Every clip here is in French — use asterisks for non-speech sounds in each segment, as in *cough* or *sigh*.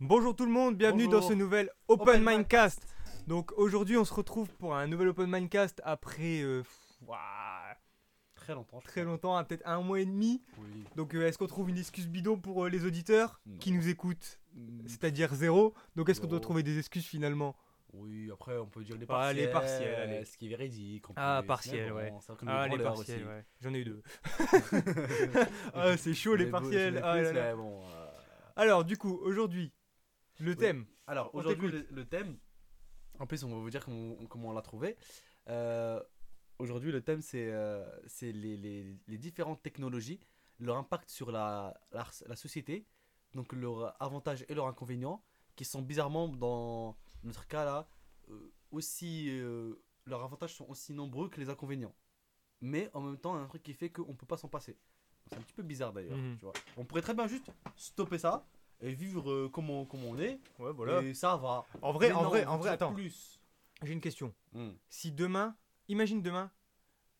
Bonjour tout le monde, bienvenue Bonjour. dans ce nouvel Open, Open Mindcast. Donc aujourd'hui on se retrouve pour un nouvel Open Mindcast après euh, ouah, Très longtemps. très crois. longtemps, hein, peut-être un mois et demi. Oui. Donc euh, est-ce qu'on trouve une excuse bidon pour euh, les auditeurs Non. qui nous écoutent Mm, C'est-à-dire zéro. Donc est-ce qu'on doit trouver des excuses finalement? Oui, après on peut dire les Ah, partiels. les partiels, allez. Ce qui est véridique. on Ah, bon, ouais. Ah les partiels, aussi. ouais. J'en ai eu deux. *laughs* ah c'est chaud les partiels. Ah plus, là là. mais bon, Alors du coup aujourd'hui le Oui. thème. Alors aujourd'hui le, thème, en plus on va vous dire comment, on- comment on l'a trouvé. Euh, aujourd'hui le thème c'est euh, c'est les, les, les différentes technologies, leur impact sur la, la, la société, donc leurs avantages et leurs inconvénients, qui sont bizarrement dans notre cas là euh, aussi leurs avantages sont aussi nombreux que les inconvénients. Mais en même temps, il y a un truc qui fait qu'on peut pas s'en passer. C'est un petit peu bizarre d'ailleurs. Mhm. tu vois. On pourrait très bien juste stopper ça et vivre euh, comme, on, comme on est. Ouais voilà. Et ça va. En vrai, Mais en non, vrai, en vrai, attends. Plus. J'ai une question. Hmm. Si demain, imagine demain,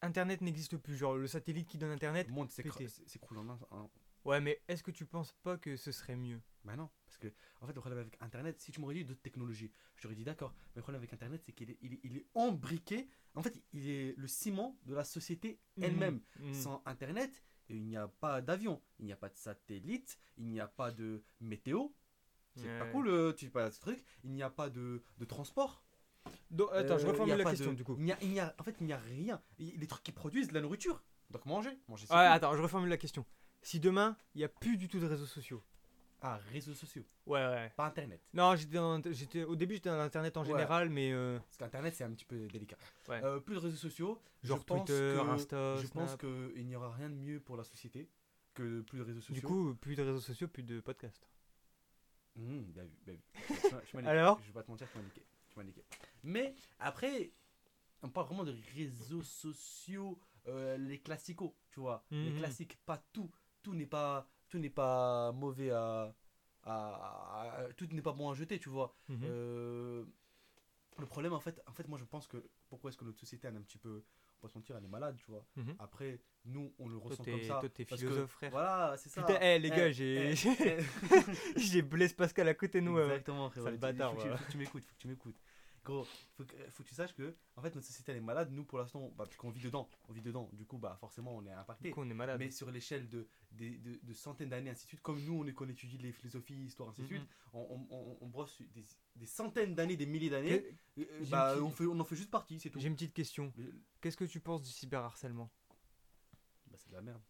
Internet n'existe plus, genre le satellite qui donne Internet. Le monde s'écroule en un. Ouais, mais est-ce que tu penses pas que ce serait mieux? Bah non, parce que en fait le problème avec Internet, si tu m'aurais dit d'autres technologies, je t'aurais dit d'accord. Mais le problème avec Internet, c'est qu'il est, il est, il est embriqué. En fait, il est le ciment de la société elle-même. Mhm. Sans Internet, il n'y a pas d'avion, il n'y a pas de satellite, il n'y a pas de météo. C'est pas cool, euh, tu sais pas ce truc. Il n'y a pas de, de transport. Donc, attends, je Euh, reformule la question de- du coup. Il n'y a, il n'y a- en fait, il n'y a rien. Il- Les trucs qui produisent de la nourriture. Donc manger. Manger Ouais, cool. attends, je reformule la question. Si demain, il n'y a plus du tout de réseaux sociaux. Réseaux sociaux, Ouais, ouais. pas Internet. Non, j'étais dans- j'étais au début j'étais dans internet en Ouais. général, mais euh, Parce qu'Internet, c'est un petit peu délicat. Ouais. Euh, plus de réseaux sociaux. genre je pense Twitter, que- Insta, Je pense Snap. qu'il n'y aura rien de mieux pour la société que plus de réseaux sociaux. Du coup, plus de réseaux sociaux, plus de podcasts. Mmh, bien vu, bien vu. *laughs* Je m'as- je. Alors Je vais pas te mentir, tu m'as niqué. Tu m'as niqué. Mais après, on parle vraiment de réseaux sociaux, euh, les classicaux, tu vois. Les Mhm. classiques, pas tout. Tout n'est pas, tout n'est pas mauvais à, à- à- Tout n'est pas bon à jeter, tu vois. Mhm. Euh, le problème, en fait, en fait, moi je pense que pourquoi est-ce que notre société elle est un petit peu, on va se mentir, elle est malade, tu vois. Mhm. Après, nous, on le ressent comme ça. toi, t'es parce que- philosophe, frère. Voilà, c'est ça. Putain, eh, les Eh, gars, j'ai eh, *laughs* eh. j'ai Blaise Pascal à côté de nous. Exactement, frérot. Sale Il bâtard, voilà. faut que tu m'écoutes, faut que tu m'écoutes. Gros, faut que, faut que tu saches que en fait notre société elle est malade. Nous pour l'instant, bah, puisqu'on vit dedans, on vit dedans. Du coup, bah forcément on est impacté. Du coup, on est malade. Mais sur l'échelle de, de, de centaines d'années, ainsi de suite, comme nous on est qu'on étudie les philosophies, histoire, ainsi de suite, on, on, on- on brosse des, des centaines d'années, des milliers d'années. Euh, bah, petite- on, fait, on en fait juste partie, c'est tout. J'ai une petite question. Qu'est-ce que tu penses du cyberharcèlement? Bah, c'est de la merde.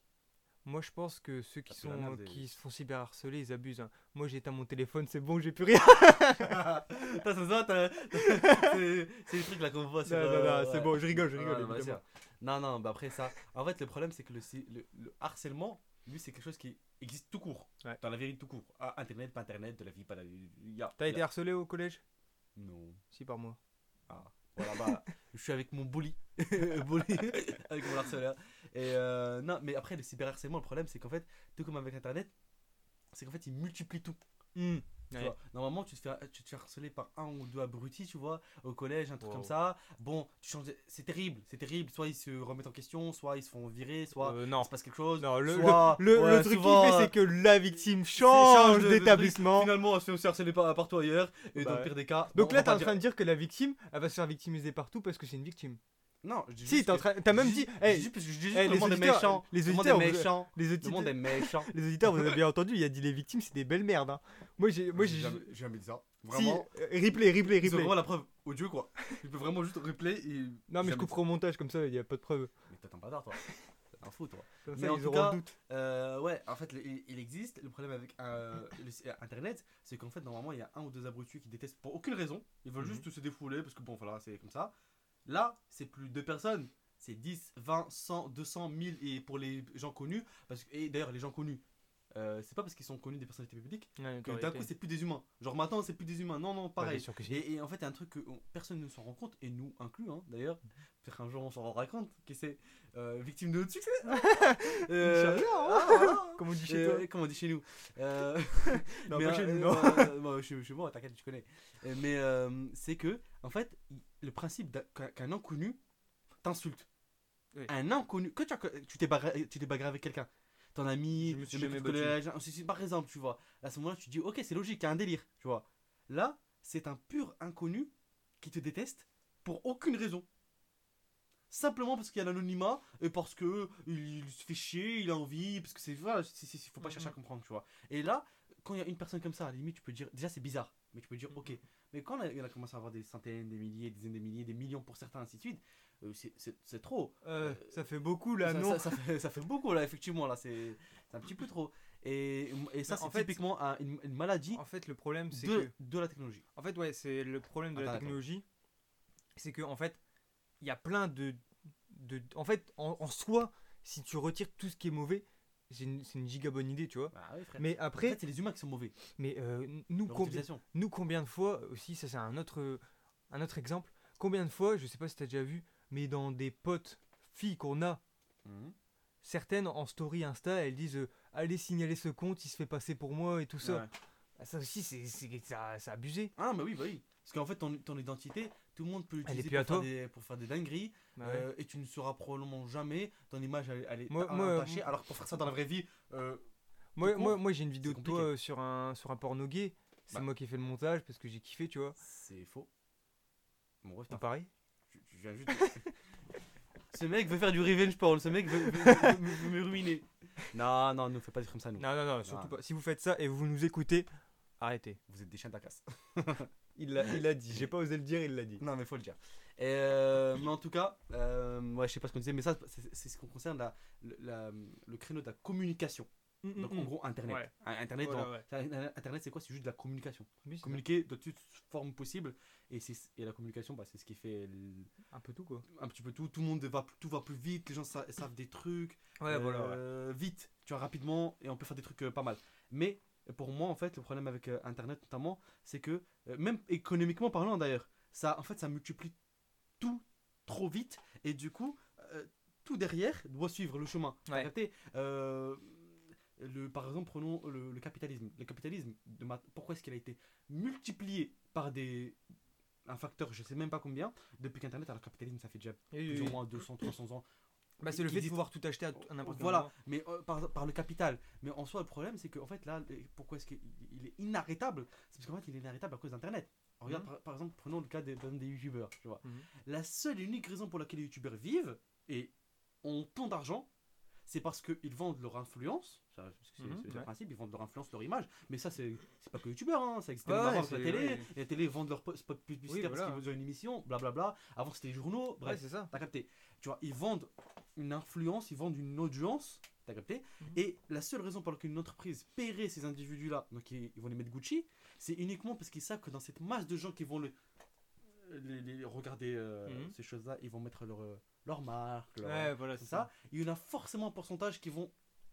Moi, je pense que ceux qui, sont, merde qui se font cyberharceler, ils abusent. hein. Moi, j'ai éteint mon téléphone, c'est bon, j'ai plus rien. *laughs* T'as ça, *laughs* c'est les trucs là qu'on voit non, non, euh, c'est ouais. bon, je rigole, je rigole. Non, non, bah après ça. En fait, le problème, c'est que le, le, le harcèlement, lui, c'est quelque chose qui existe tout court. Ouais. Dans la vérité, tout court. Ah, internet, pas internet, de la vie, pas de la vie. y a- T'as été harcelé au collège? Non. Si, par moi. Ah, voilà, bah, je suis avec mon bully. *laughs* bully, avec mon harceleur. Et euh, non, mais après, le cyberharcèlement, le problème, c'est qu'en fait, tout comme avec internet, c'est qu'en fait, il multiplie tout. Hmm. Tu Ouais. vois, normalement, tu te, fais, tu te fais harceler par un ou deux abrutis, tu vois, au collège, un truc Wow. comme ça. Bon, tu changes. de- C'est terrible, c'est terrible. Soit ils se remettent en question, soit ils se font virer, soit Euh, il non. se passe quelque chose. Non, le, le- soit- le, ouais, le truc souvent, qui fait, euh, c'est que la victime change d'établissement. Finalement, elle se fait aussi harceler par, partout ailleurs. Et Bah dans ouais. le pire des cas. Donc bon, là, t'es en dire- train de dire que la victime, elle va se faire victimiser partout parce que c'est une victime. Non, je dis Si, en que- t'as même je dit, hey, je dis juste- je dis hey, le monde est auditeurs- méchant. les Le monde auditeurs, est vous- méchant. les Le auditeurs, monde est méchant. *laughs* les auditeurs, vous avez bien entendu, il a dit les victimes, c'est des belles merdes. hein. Moi, j'ai, moi, j'ai, jamais, jamais dit ça. si, Vraiment. euh, replay, replay, C'est replay. vraiment la preuve audio quoi. Tu peux vraiment juste replay et. Non, mais je couperai au montage comme ça, il y a pas de preuve. Mais t'es un bâtard toi. T'es un fou toi. Mais en ils tout cas, doute. Euh, ouais, en fait, le- il, existe. Le problème avec euh, le- Internet, c'est qu'en fait, normalement, il y a un ou deux abrutis qui détestent pour aucune raison. Ils veulent Mhm. juste se défouler parce que bon, voilà, c'est comme ça. Là, c'est plus deux personnes. C'est 10, 20, 100, 200, 1000 et pour les gens connus. Parce que, et d'ailleurs, les gens connus, euh, c'est pas parce qu'ils sont connus des personnalités publiques Ouais, que d'un coup, c'est plus des humains. Genre maintenant, c'est plus des humains. Non, non, Ouais, pareil. Et, et en fait, il y a un truc que on- personne ne s'en rend compte, et nous inclus hein, d'ailleurs. Peut-être un jour on s'en rendra compte, que c'est euh, victime de notre succès? *laughs* Euh, ah, voilà. Comme on dit chez toi. Comme on dit chez nous. Euh, *laughs* Non, mais, pas chez nous, non. euh, chez, chez moi, t'inquiète, tu connais. Mais euh, c'est que, en fait, le principe qu'un inconnu t'insulte. Oui. Un inconnu, que tu as- tu t'es bagarré, tu t'es bagarré avec quelqu'un, ton ami, Je me suis le mec la- c'est- c'est- par exemple, tu vois. À ce moment-là, tu te dis, ok, c'est logique, il y a un délire, tu vois. Là, c'est un pur inconnu qui te déteste pour aucune raison. Simplement parce qu'il y a l'anonymat et parce que il, il se fait chier, il a envie, parce que c'est voilà, c'est- faut pas Mhm. chercher à comprendre, tu vois. Et là, quand il y a une personne comme ça, à la limite, tu peux dire, déjà c'est bizarre, mais tu peux dire, ok. Mhm. Mais quand il y en a commencé à avoir des centaines, des milliers, des dizaines de milliers, des millions pour certains, ainsi de suite, c'est- c'est trop. Euh, Euh, ça fait beaucoup là, ça, non ça- ça fait, ça fait beaucoup là, effectivement, là, c'est un petit peu trop. Et, et ça, c'est en fait- typiquement un- une, une maladie En fait, le problème, c'est de, que. de la technologie. En fait, ouais, c'est le problème de la Attends, technologie. C'est que, en fait, il y a plein de. de en fait, en, en soi, si tu retires tout ce qui est mauvais, c'est une, une giga bonne idée, tu vois. Bah oui. Mais en après, fait, c'est les humains qui sont mauvais. mais euh, nous, combien, nous, combien de fois aussi, ça c'est un autre, un autre exemple, combien de fois, je sais pas si tu as déjà vu, mais dans des potes filles qu'on a, Mhm. certaines en story Insta, elles disent euh, Allez signaler ce compte, il se fait passer pour moi et tout ça. Ouais. Bah, ça aussi, c'est c'est- ça- abusé. Ah, bah oui, bah oui. Parce qu'en fait, ton, ton identité, tout le monde peut l'utiliser pour, faire des- pour faire des dingueries. Bah ouais. euh, et tu ne sauras probablement jamais. Ton image, elle, elle est Moi- ta- moi, attachée. Alors que pour faire ça dans la vraie vie, euh, Moi, moi, j'ai une vidéo de toi sur un, sur un porno gay. C'est Bah. moi qui ai fait le montage parce que j'ai kiffé, tu vois. c'est faux. Bon, bref, Pas pareil je, je viens juste. *laughs* ce mec veut faire du revenge porn. Ce mec veut, veut- veut- veut- veut me ruiner. Non, non, ne fais pas des trucs comme ça, nous. Non, non, non, surtout Non. pas. Si vous faites ça et vous nous écoutez, arrêtez. Vous êtes des chiens de la casse. *laughs* Il l'a il l'a dit. J'ai pas osé le dire, il l'a dit. Non, mais faut le dire. Et, euh, mais en tout cas, euh, ouais, je sais pas ce qu'on disait, mais ça, c'est c'est ce qui concerne la, le- la- le créneau de la communication. Donc, en gros, Internet. Ouais. Un- Internet, ouais. Internet, c'est quoi? C'est juste de la communication. Oui, c'est ça. Communiquer de toute forme possible. Et, c'est- et la communication, bah, c'est ce qui fait Un peu tout, quoi. un petit peu tout. Tout le monde va, tout va plus vite, les gens sa- savent des trucs. Ouais, voilà. euh, Vite, tu vois, rapidement, et on peut faire des trucs euh, pas mal. Mais pour moi, en fait, le problème avec euh, Internet, notamment, c'est que, euh, même économiquement parlant d'ailleurs, ça, en fait, ça multiplie tout trop vite, et du coup, euh, tout derrière doit suivre le chemin. Ouais. Euh, le, par exemple, prenons le, le capitalisme. Le capitalisme, de ma- pourquoi est-ce qu'il a été multiplié par des un facteur, je sais même pas combien, depuis qu'Internet, alors le capitalisme, ça fait déjà Oui, plus oui, ou moins 200, 300 ans. *coughs* Bah, c'est le fait de pouvoir tout acheter à, à n'importe quel Voilà, moment. mais euh, par, par le capital. Mais en soi, le problème, c'est qu'en fait, là, pourquoi est-ce qu'il il est inarrêtable? C'est parce qu'en fait, il est inarrêtable à cause d'Internet. Regarde, Mhm. par, par exemple, prenons le cas des, des youtubeurs, tu vois. Mhm. La seule et unique raison pour laquelle les youtubeurs vivent et ont tant d'argent, c'est parce qu'ils vendent leur influence. C'est Mhm, c'est le ouais. principe, ils vendent leur influence, leur image. Mais ça, c'est pas que youtubeurs, hein, ça existe Ouais, avant la télé. ouais. La télé vendent leur po- spot publicitaire voilà. parce qu'ils ont une émission, blablabla. Avant, c'était les journaux, bref. c'est ça. T'as capté Tu vois, ils vendent une influence, ils vendent une audience. T'as capté Mhm. Et la seule raison pour laquelle une entreprise paierait ces individus-là, donc ils, ils vont les mettre Gucci, c'est uniquement parce qu'ils savent que dans cette masse de gens qui vont le, les, les- regarder euh, Mhm. ces choses-là, ils vont mettre leur, euh, leur marque, leur, Ouais, voilà, c'est ça. Il y en a forcément un pourcentage qui vont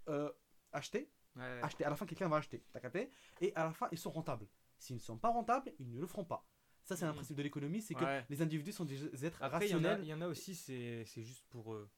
euh, acheter, Ouais. acheter. À la fin, quelqu'un va acheter. T'as capté? Et à la fin, ils sont rentables. S'ils ne sont pas rentables, ils ne le feront pas. Ça, c'est un Mhm. principe de l'économie, c'est que les individus sont des êtres Après, il y, en a- rationnels. il y en a aussi, c'est juste pour, euh,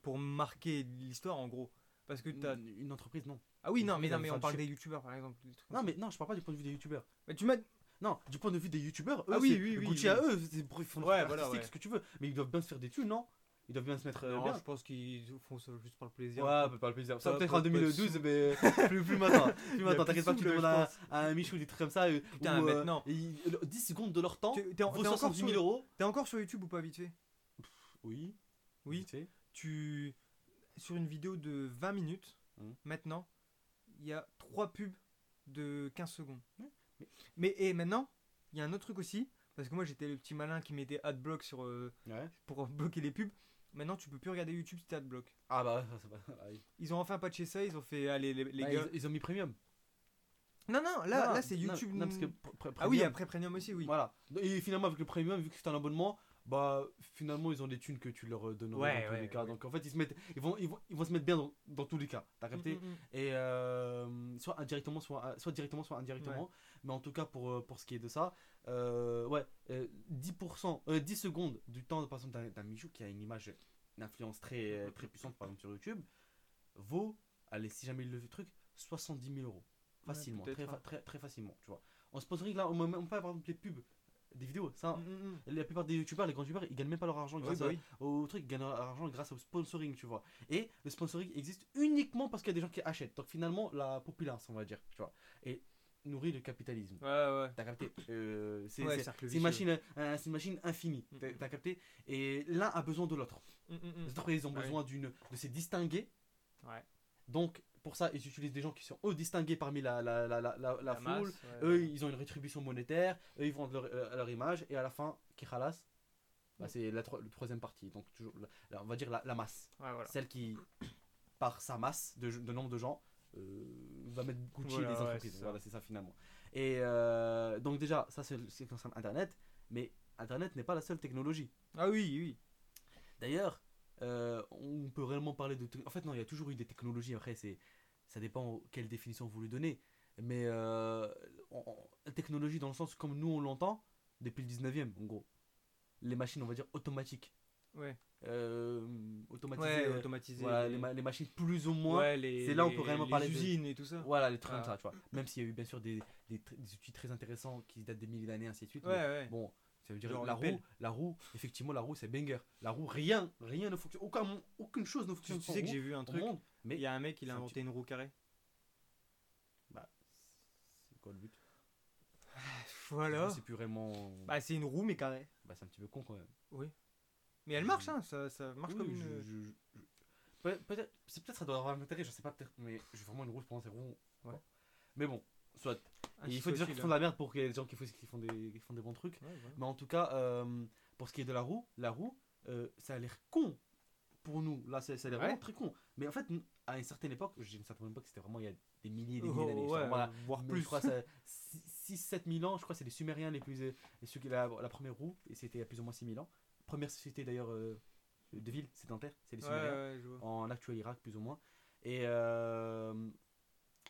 pour marquer l'histoire en gros. Parce que t'as. Une, une entreprise, non. Ah oui, non, mais, non, mais on parle des youtubeurs par exemple. Non, mais non, je parle pas du point de vue des youtubeurs. Mais tu m'as. Non, du point de vue des youtubeurs, eux, Ah oui, oui, oui, Gucci oui. à eux, c'est pour- Ouais, voilà, ouais. ce que tu veux. Mais ils doivent bien se faire des thunes, non? Ils doivent bien se mettre euh, Non, bien. je pense qu'ils font ça juste par le plaisir. Ouais, pas le plaisir. Ça, Pas- peut-être en pas de 2012, sous. mais *laughs* plus, plus maintenant. Plus maintenant, t'inquiète pas, tu demandes à, à un Michou des trucs comme ça. euh, Putain, où, euh, maintenant. ils- le- 10 secondes de leur temps Tu- T'es en- vaut t'es encore, 70 sur- 000 euros. t'es encore sur YouTube ou pas vite fait? Oui. Oui. vite fait. Tu. Sur une vidéo de 20 minutes, Mhm. maintenant, il y a 3 pubs de 15 secondes. Mais- Mais et maintenant, il y a un autre truc aussi. Parce que moi j'étais le petit malin qui mettait adblock sur, euh, Ouais. pour bloquer les pubs. Maintenant tu peux plus regarder YouTube si t'es adblock. Ah bah, ça, pas. *laughs* ah oui. Ils ont enfin patché ça, ils ont fait allez les, les Bah, gars. ils, ils ont mis premium. Non non, là, Non, là c'est non, YouTube. Non, parce que pr- pr- ah oui, premium, après premium aussi, oui. Voilà. Et finalement, avec le premium, vu que c'est un abonnement, bah finalement, ils ont des thunes que tu leur euh, donnes Ouais, dans tous ouais, les cas. ouais. Donc en fait, ils, se mettent, ils, vont, ils, vont, ils vont se mettre bien dans, dans tous les cas. T'as capté Mm, mm, mm. Et euh, soit indirectement, soit, soit directement, soit indirectement. Mais en tout cas, pour, euh, pour ce qui est de ça, euh, ouais, euh, 10%, euh, 10 secondes du temps, par exemple, d'un- Michou qui a une image, une influence très, euh, très puissante, par exemple, sur YouTube, vaut, allez, si jamais il le truc, 70 000 euros. Facilement, très, hein. très, très facilement, tu vois. En sponsoring, là, on ne même pas, par exemple, les pubs. Des vidéos. Ça, Mm, mm, la plupart des youtubeurs, les grands youtubeurs, ils gagnent même pas leur argent mm. grâce bah oui. au truc, ils gagnent leur argent grâce au sponsoring, tu vois. Et le sponsoring existe uniquement parce qu'il y a des gens qui achètent. Donc finalement, la populace, on va dire, tu vois. Et nourrit le capitalisme. Ouais, ouais. T'as capté Euh, C'est Ouais, une machine, euh, une machine infinie. Mm, T'as mm. capté Et l'un a besoin de l'autre. Mm, mm, mm. Les entreprises ont besoin d'une de se distinguer. Ouais. Donc pour ça, ils utilisent des gens qui sont eux distingués parmi la, la, la, la, la, la masse, foule. ouais, Eux, ouais. ils ont une rétribution monétaire. Eux, ils vendent leur, euh, leur image. Et à la fin, qui ralasse bah. C'est la, tro- le troisième partie. Donc toujours, la- la- on va dire la, la masse. Ouais, voilà. Celle qui, par sa masse de, de nombre de gens, euh, va mettre Gucci Voilà, les ouais, entreprises. c'est ça. voilà, c'est ça finalement. Et euh, donc déjà, ça c'est ce qui concerne Internet. Mais Internet n'est pas la seule technologie. Ah oui, oui. D'ailleurs, euh, on peut réellement parler de. En fait, non, il y a toujours eu des technologies. Après, c'est, ça dépend quelle définition vous lui donnez. Mais euh, technologie, dans le sens comme nous on l'entend, depuis le 19e, en gros. Les machines, on va dire, automatiques. Ouais. Euh, automatisées. Ouais, euh, automatisé. voilà, les, ma- les machines plus ou moins. Ouais, les, c'est là où on les- peut réellement les parler de- usines et tout ça. Voilà, les trucs Ah. comme ça, tu vois. Même s'il y a eu bien sûr des, des, outils très intéressants qui datent des milliers d'années, ainsi de suite. Ouais, mais ouais. Bon, ça veut dire Genre la roue, la roue, effectivement, la roue c'est banger. La roue, rien, rien ne fonctionne. Aucun, aucune chose ne fonctionne tu sais que j'ai vu un truc. monde. Mais Il y a un mec, il a c'est un inventé une roue carrée. Bah, c'est quoi le but? *sighs* Voilà. C'est plus vraiment. Bah, c'est une roue mais carrée. Bah, c'est un petit peu con quand même. Mais elle marche, hein. Ça, ça marche Oui, comme je- une. je- je- je- Peut- Peut-être, c'est peut-être ça doit avoir un intérêt, je sais pas peut-être, mais j'ai vraiment une roue, moi c'est rond. Ouais. Mais bon, soit. Et il faut des gens qui chiffre font de la merde pour qu'il y ait des gens qui font, qui font, des, qui font des bons trucs. Ouais. Mais en tout cas, euh, pour ce qui est de la roue, la roue, euh, ça a l'air con pour nous. Là, ça, ça a l'air Ouais. vraiment très con. Mais en fait, à une certaine époque, j'ai une certaine époque, c'était vraiment il y a des milliers et des Oh, milliers d'années. Genre, voilà, voire plus. Je crois 6-7 000 ans, je crois c'est les Sumériens les plus. euh, les ceux qui- la, la première roue, et c'était il y a plus ou moins 6 000 ans. Première société d'ailleurs euh, de ville sédentaire, c'est les Sumériens en actuel Irak plus ou moins. Et, euh,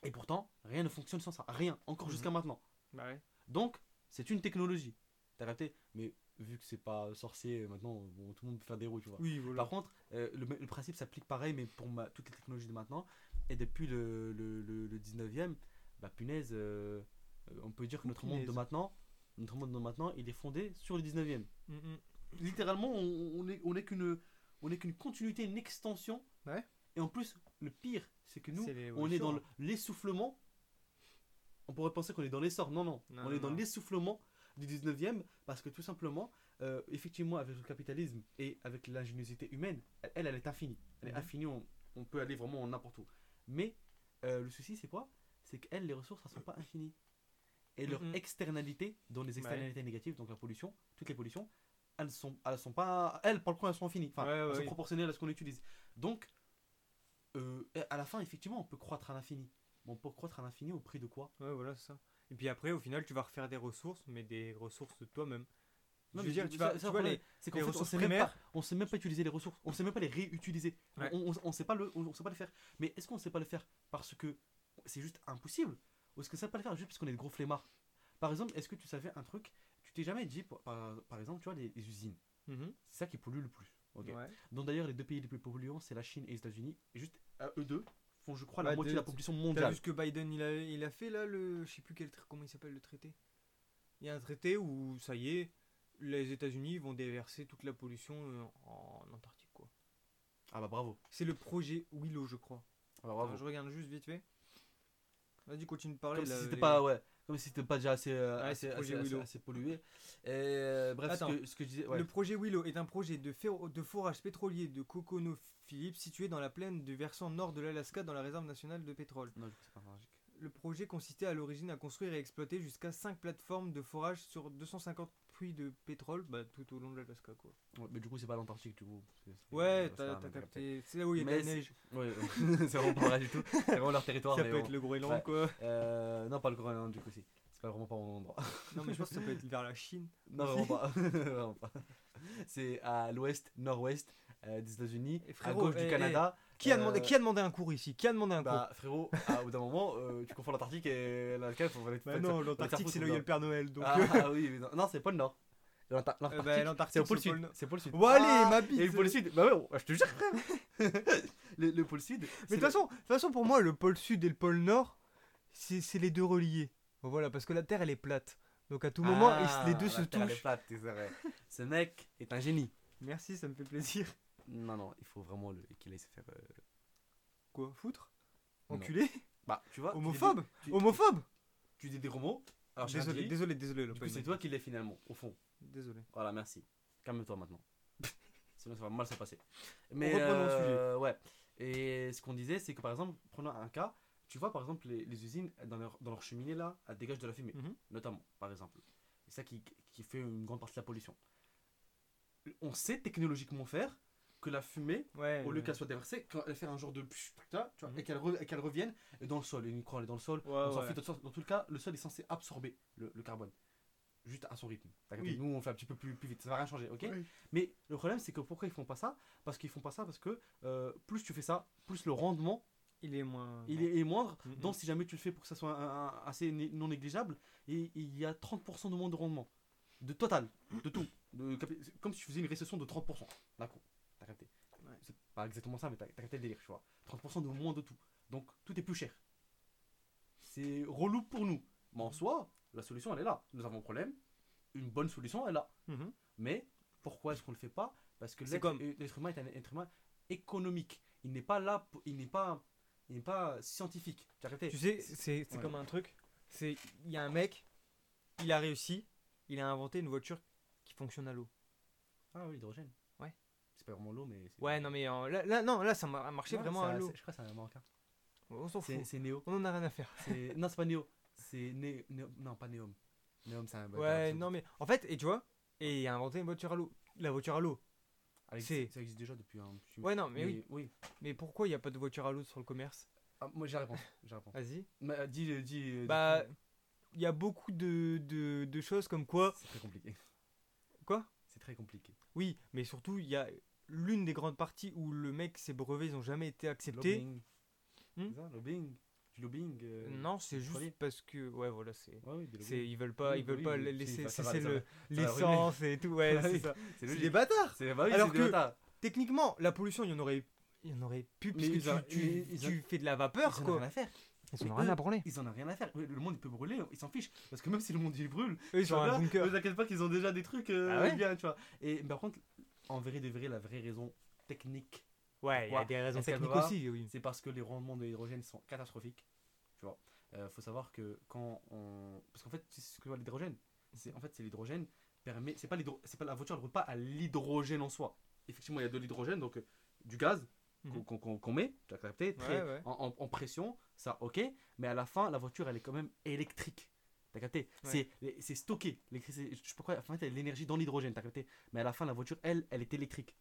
et pourtant, rien ne fonctionne sans ça. Rien, encore Mhm. jusqu'à maintenant. Bah ouais. Donc, c'est une technologie. T'as capté? Mais vu que c'est pas sorcier, maintenant, bon, tout le monde peut faire des roues, tu vois. Oui, voilà. Par contre, euh, le, le principe s'applique pareil, mais pour ma- toutes les technologies de maintenant. Et depuis le, le, le, le 19e, bah punaise, euh, euh, on peut dire que notre monde de maintenant, notre monde de maintenant, il est fondé sur le 19e. Mm, mm. Littéralement, on, on est, on est qu'une on est qu'une continuité, une extension. Ouais. Et en plus, le pire, c'est que nous, on est dans le- l'essoufflement. On pourrait penser qu'on est dans l'essor. Non, non. Non, on non, est dans l'essoufflement du 19e parce que tout simplement, euh, effectivement, avec le capitalisme et avec l'ingéniosité humaine, elle, elle est infinie. Elle est Mhm. infinie, on, on peut aller vraiment n'importe où. Mais euh, le souci, c'est quoi? C'est qu'elles, les ressources, elles sont pas infinies. Et leurs Mhm. externalités, dont les Ouais. externalités négatives, donc la pollution, toutes les pollutions, elles sont, elles sont pas. Elles, par le coup, elles sont infinies. Enfin, Ouais, ouais, elles sont proportionnelles à ce qu'on utilise. Donc, euh, à la fin, effectivement, on peut croître à l'infini. Mais on peut croître à l'infini au prix de quoi? Ouais, voilà, ça. Et puis après, au final, tu vas refaire des ressources, mais des ressources de toi-même. Non, Je veux dire, tu vas, tu vois les, C'est qu'en fait, on sait, même pas, on sait même pas utiliser les ressources. On sait même pas les réutiliser. Ouais. On, on, on sait pas le, on, on sait pas le faire. Mais est-ce qu'on sait pas le faire parce que c'est juste impossible? Ou est-ce qu'on sait pas le faire juste parce qu'on est des gros flemmards? Par exemple, est-ce que tu savais un truc? Tu t'es jamais dit, par, exemple, tu vois, les, les usines. Mhm. C'est ça qui pollue le plus. Ouais. Donc d'ailleurs, les deux pays les plus polluants, c'est la Chine et les États-Unis. Et juste, à eux deux, font, je crois, la moitié de- la population T'as mondiale. vu ce que Biden il a, il a fait là le je sais plus quel comment il s'appelle le traité? Il y a un traité où ça y est, les États-Unis vont déverser toute la pollution euh, en Antarctique quoi. Ah bah bravo. C'est le projet Willow je crois. Ah bah, bravo. Alors, je regarde juste vite fait. Vas-y continue de parler Comme là, si c'était les- pas, ouais, comme si c'était pas déjà assez, euh, Ouais, assez, pollué. Et euh, bref, ce Attends. que, ce que je disais, ouais. Le projet Willow est un projet de, ferro- de forage pétrolier de CoconoPhillips situé dans la plaine du versant nord de l'Alaska dans la réserve nationale de pétrole. Non, c'est pas. Le projet consistait à l'origine à construire et exploiter jusqu'à 5 plateformes de forage sur 250 puits de pétrole bah, tout au long de l'Alaska. quoi. Ouais, mais du coup, c'est pas l'Antarctique, du coup. parce que c'est- Ouais, t'as capté. C'est là où il y a de Mais la c'est- neige. Ouais, ouais. *laughs* c'est vraiment pas vrai du tout. C'est vraiment leur territoire. Ça mais peut bon. être le Groenland Ouais. quoi. Euh, non, pas le Groenland, du coup, si. C'est pas vraiment pas mon endroit. Non mais je pense que ça peut *laughs* être vers la Chine. Non, vraiment pas. *laughs* Vraiment pas. C'est à l'ouest, nord-ouest euh, des États-Unis, à gauche eh, du eh, Canada. Qui a, Euh, demandé, qui a demandé un cours ici? Qui a demandé un Bah, frérot, à, au bout d'un moment, euh, tu confonds l'Antarctique et cours Bah non, l'Antarctique c'est là où il y a le Père Noël. Donc, Ah, ah *laughs* oui, mais non, non, c'est pas le nord. L'Antarctique, bah, l'Antarctique, c'est au pôle sud. pôle C'est pôle sud. Bon, allez, Ah, ma bite. Et le pôle sud, bah ouais, je te jure, frère. *laughs* le, le pôle sud. Mais de toute façon, pour moi, le pôle sud et le pôle nord, c'est les deux reliés. Voilà, parce que la Terre, elle est plate. Donc à tout moment, Ah, les deux se la terre, elle est touchent. plate, c'est vrai. Ce mec est un génie. Merci, ça me fait plaisir. Non, non, il faut vraiment le- qu'il aille se faire. euh, Quoi Foutre? Non. Enculé? Bah, tu vois. tu dis des- Homophobe tu- Homophobe? Tu dis des gros mots. Alors, j'ai rien Désolé, dit. désolé, désolé. Du c'est toi qui l'es finalement, au fond. Désolé. Voilà, merci. Calme-toi maintenant. *laughs* Sinon, ça va mal se passer. Mais le euh, ouais. Et ce qu'on disait, c'est que par exemple, prenons un cas. Tu vois, par exemple, les, les usines dans leur, dans leur cheminée là, elles dégagent de la fumée, Mhm. notamment, par exemple. C'est ça qui, qui fait une grande partie de la pollution. On sait technologiquement faire que la fumée, Ouais. au lieu ouais. qu'elle soit déversée, quand elle fait un genre de psh, là, tu vois, Mhm. et qu'elle re- qu'elle revienne dans le sol. Et une croix, elle est dans le sol. Ouais, on fout. Dans tout le cas, le sol est censé absorber le, le carbone. Juste à son rythme. Oui. Nous, on fait un petit peu plus, plus vite. Ça va rien changer, ok? Oui. Mais le problème, c'est que pourquoi ils font pas ça? Parce qu'ils font pas ça parce que euh, plus tu fais ça, plus le rendement Il est moins. il est, est moindre. Mhm. Donc, si jamais tu le fais pour que ça soit un- un- assez né- non négligeable, et il y a 30% de moins de rendement. De total, de tout. De comme si tu faisais une récession de 30% d'un coup. T'as capté Ouais. C'est pas exactement ça, mais t'as capté le délire, tu vois. 30% de moins de tout. Donc, tout est plus cher. C'est relou pour nous. Mais en soi, la solution, elle est là. Nous avons un problème. Une bonne solution, elle est là. Mhm. Mais pourquoi est-ce qu'on le fait pas? Parce que l'être comme- humain est un être humain économique. Il n'est pas là, pour- il n'est pas, il n'est pas scientifique. Tu sais, c'est c'est Ouais. comme un truc. C'est il y a un mec, il a réussi, il a inventé une voiture qui fonctionne à l'eau. Ah oui, l'hydrogène. Ouais. C'est pas vraiment l'eau, mais. Ouais, non mais euh, là, là, non, là ça a marché vraiment à l'eau. c'est- Je crois que c'est un Marocain. On s'en fout. C'est c'est Néo. On en a rien à faire. C'est- *laughs* non, c'est pas Néo. C'est Né... Néo- Non, pas Néom. Néom, c'est un. Ouais, non mais en fait, et tu vois, et il a inventé une voiture à l'eau. La voiture à l'eau. C'est- Ça existe déjà depuis un petit Ouais, non, mais oui. oui. Mais pourquoi il n'y a pas de voiture à l'eau sur le commerce? Ah, moi, j'ai la réponse. J'ai la réponse. Vas-y. Mais, euh, dis, euh, dis. euh, Bah, il y a beaucoup de, de, de choses comme quoi. C'est très compliqué. Quoi? C'est très compliqué. Oui, mais surtout, il y a l'une des grandes parties où le mec, ses brevets, ils ont jamais été acceptés. Lobbying. Hmm ça, lobbying. Du lobbying. euh, Non, c'est juste parce que. Ouais, voilà, c'est. Ouais, oui, du C'est, lobbying. ils veulent pas, Oui, ils veulent oui, pas oui, laisser cesser le- l'essence et tout. Ouais, *laughs* c'est ça. C'est des bâtards. C'est bah oui, Alors que- bâtards. Techniquement, la pollution, il y en aurait, il y en aurait plus Mais puisque ils tu, ils- fais de la vapeur, Ils en ont quoi. rien à faire. Ils en ont rien eux, à branler. Ils en ont rien à faire. Le monde il peut brûler, ils s'en fichent. Parce que même si le monde il brûle, Eux, ils tu ont vois un bien, bunker. Ne t'inquiète pas qu'ils ont déjà des trucs euh, Ah ouais bien, tu vois. Et mais par contre, en vrai de vrai, la vraie raison technique, Ouais, il y a des raisons techniques aussi, oui. c'est parce que les rendements de l'hydrogène sont catastrophiques. Tu vois. Euh, faut savoir que quand on. Parce qu'en fait, c'est ce que l'hydrogène. C'est en fait c'est l'hydrogène permet. C'est pas l'hydro- c'est pas la voiture ne roule pas à l'hydrogène en soi. Effectivement, il y a de l'hydrogène, donc euh, du gaz qu'on- Mhm. qu'on met, tu as capté, très- Ouais, ouais. En, en- en pression, ça ok, mais à la fin, la voiture elle est quand même électrique. T'as capté Ouais. C'est stocké. Je sais pas quoi, en fait, l'énergie dans l'hydrogène, t'as capté Mais à la fin, la voiture, elle, elle est électrique.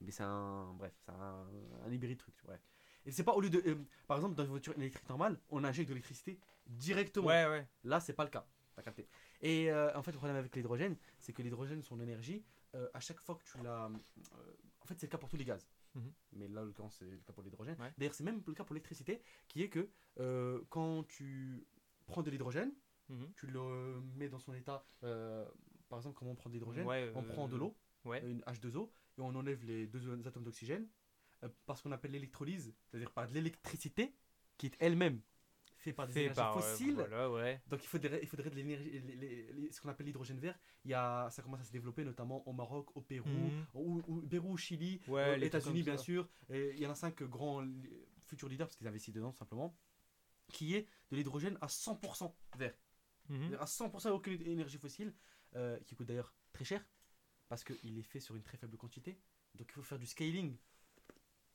Mais c'est un. Bref, c'est un, un hybride truc, ouais. Et c'est pas au lieu de. euh, par exemple, dans une voiture électrique normale, on injecte de l'électricité directement. Ouais, ouais. Là, c'est pas le cas. T'as capté. Et euh, en fait, le problème avec l'hydrogène, c'est que l'hydrogène, son énergie, euh, à chaque fois que tu la. en fait, c'est le cas pour tous les gaz. Mhm. Mais là, en l'occurrence, c'est le cas pour l'hydrogène. Ouais. D'ailleurs, c'est même le cas pour l'électricité, qui est que quand tu prends de l'hydrogène, Mhm. tu le mets dans son état. euh, par exemple, comment on prend de l'hydrogène Ouais, On euh, prend de l'eau, Ouais. une H2O, et on enlève les deux atomes d'oxygène, euh, parce qu'on appelle l'électrolyse, c'est-à-dire par de l'électricité, qui est elle-même faite par des Fait énergies par. euh, fossiles. Voilà, ouais. Donc il faudrait, il faudrait de l'énergie, ce qu'on appelle l'hydrogène vert. Il y a, ça commence à se développer notamment au Maroc, au Pérou, Mhm. ou, ou- Pérou, Chili, Ouais, aux États-Unis bien sûr. Et il y en a cinq grands futurs leaders parce qu'ils investissent dedans tout simplement, qui est de l'hydrogène à 100% vert, Mhm. à 100% aucune énergie fossile, euh, qui coûte d'ailleurs très cher parce qu'il est fait sur une très faible quantité. Donc il faut faire du scaling,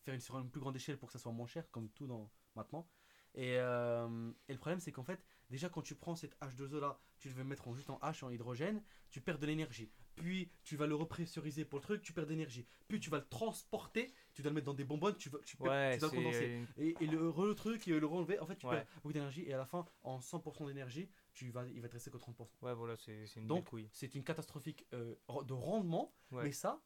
faire une, sur une plus grande échelle pour que ça soit moins cher, comme tout dans maintenant. Et, euh, et le problème, c'est qu'en fait, déjà quand tu prends cette H2O là, tu le veux mettre en, juste en H, en hydrogène, tu perds de l'énergie. Puis tu vas le repressuriser pour le truc, tu perds d'énergie. Puis tu vas le transporter, tu dois le mettre dans des bonbonnes, tu, vas, tu, perds- Ouais, tu dois le condenser. une- Et, et le, le truc, et le relever, en fait, tu Ouais. perds beaucoup d'énergie. Et à la fin, en 100% d'énergie, tu vas, il va te rester que 30%. Ouais, voilà, c'est une Donc, belle couille. C'est une catastrophique euh, de rendement, Ouais. mais ça,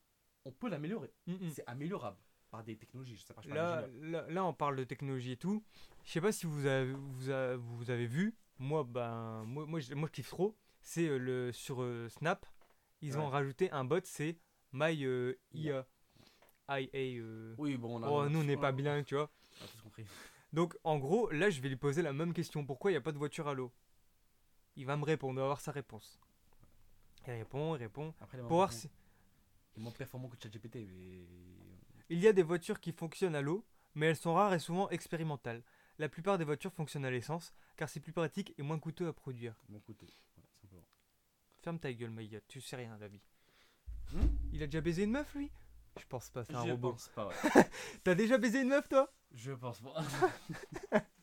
on peut l'améliorer. Mhm. C'est améliorable par des technologies. Je sais pas, je suis pas Là, là, là, on parle de technologie et tout. Je sais pas si vous avez, vous avez, vous avez vu. Moi, ben, moi, moi, je, moi, je kiffe trop. C'est euh, le sur euh, Snap. Ils ont rajouté un bot. C'est My IA. IA. Oui, bon, on a, Oh, nous, on n'est pas bilingue, tu vois. On a tous compris. Donc, en gros, là, je vais lui poser la même question. Pourquoi il n'y a pas de voiture à l'eau? Il va me répondre, on va avoir sa réponse. Il répond, il répond. Après, il est Pour voir si- il est moins performant que ChatGPT. Mais... Il y a des voitures qui fonctionnent à l'eau, mais elles sont rares et souvent expérimentales. La plupart des voitures fonctionnent à l'essence, car c'est plus pratique et moins coûteux à produire. Ouais, simplement. Ferme ta gueule, Maïa, tu sais rien vie. Hmm il a déjà baisé une meuf, lui? Je pense pas, c'est un Je robot. pense pas, ouais. *laughs* T'as déjà baisé une meuf, toi? Je pense pas. *laughs*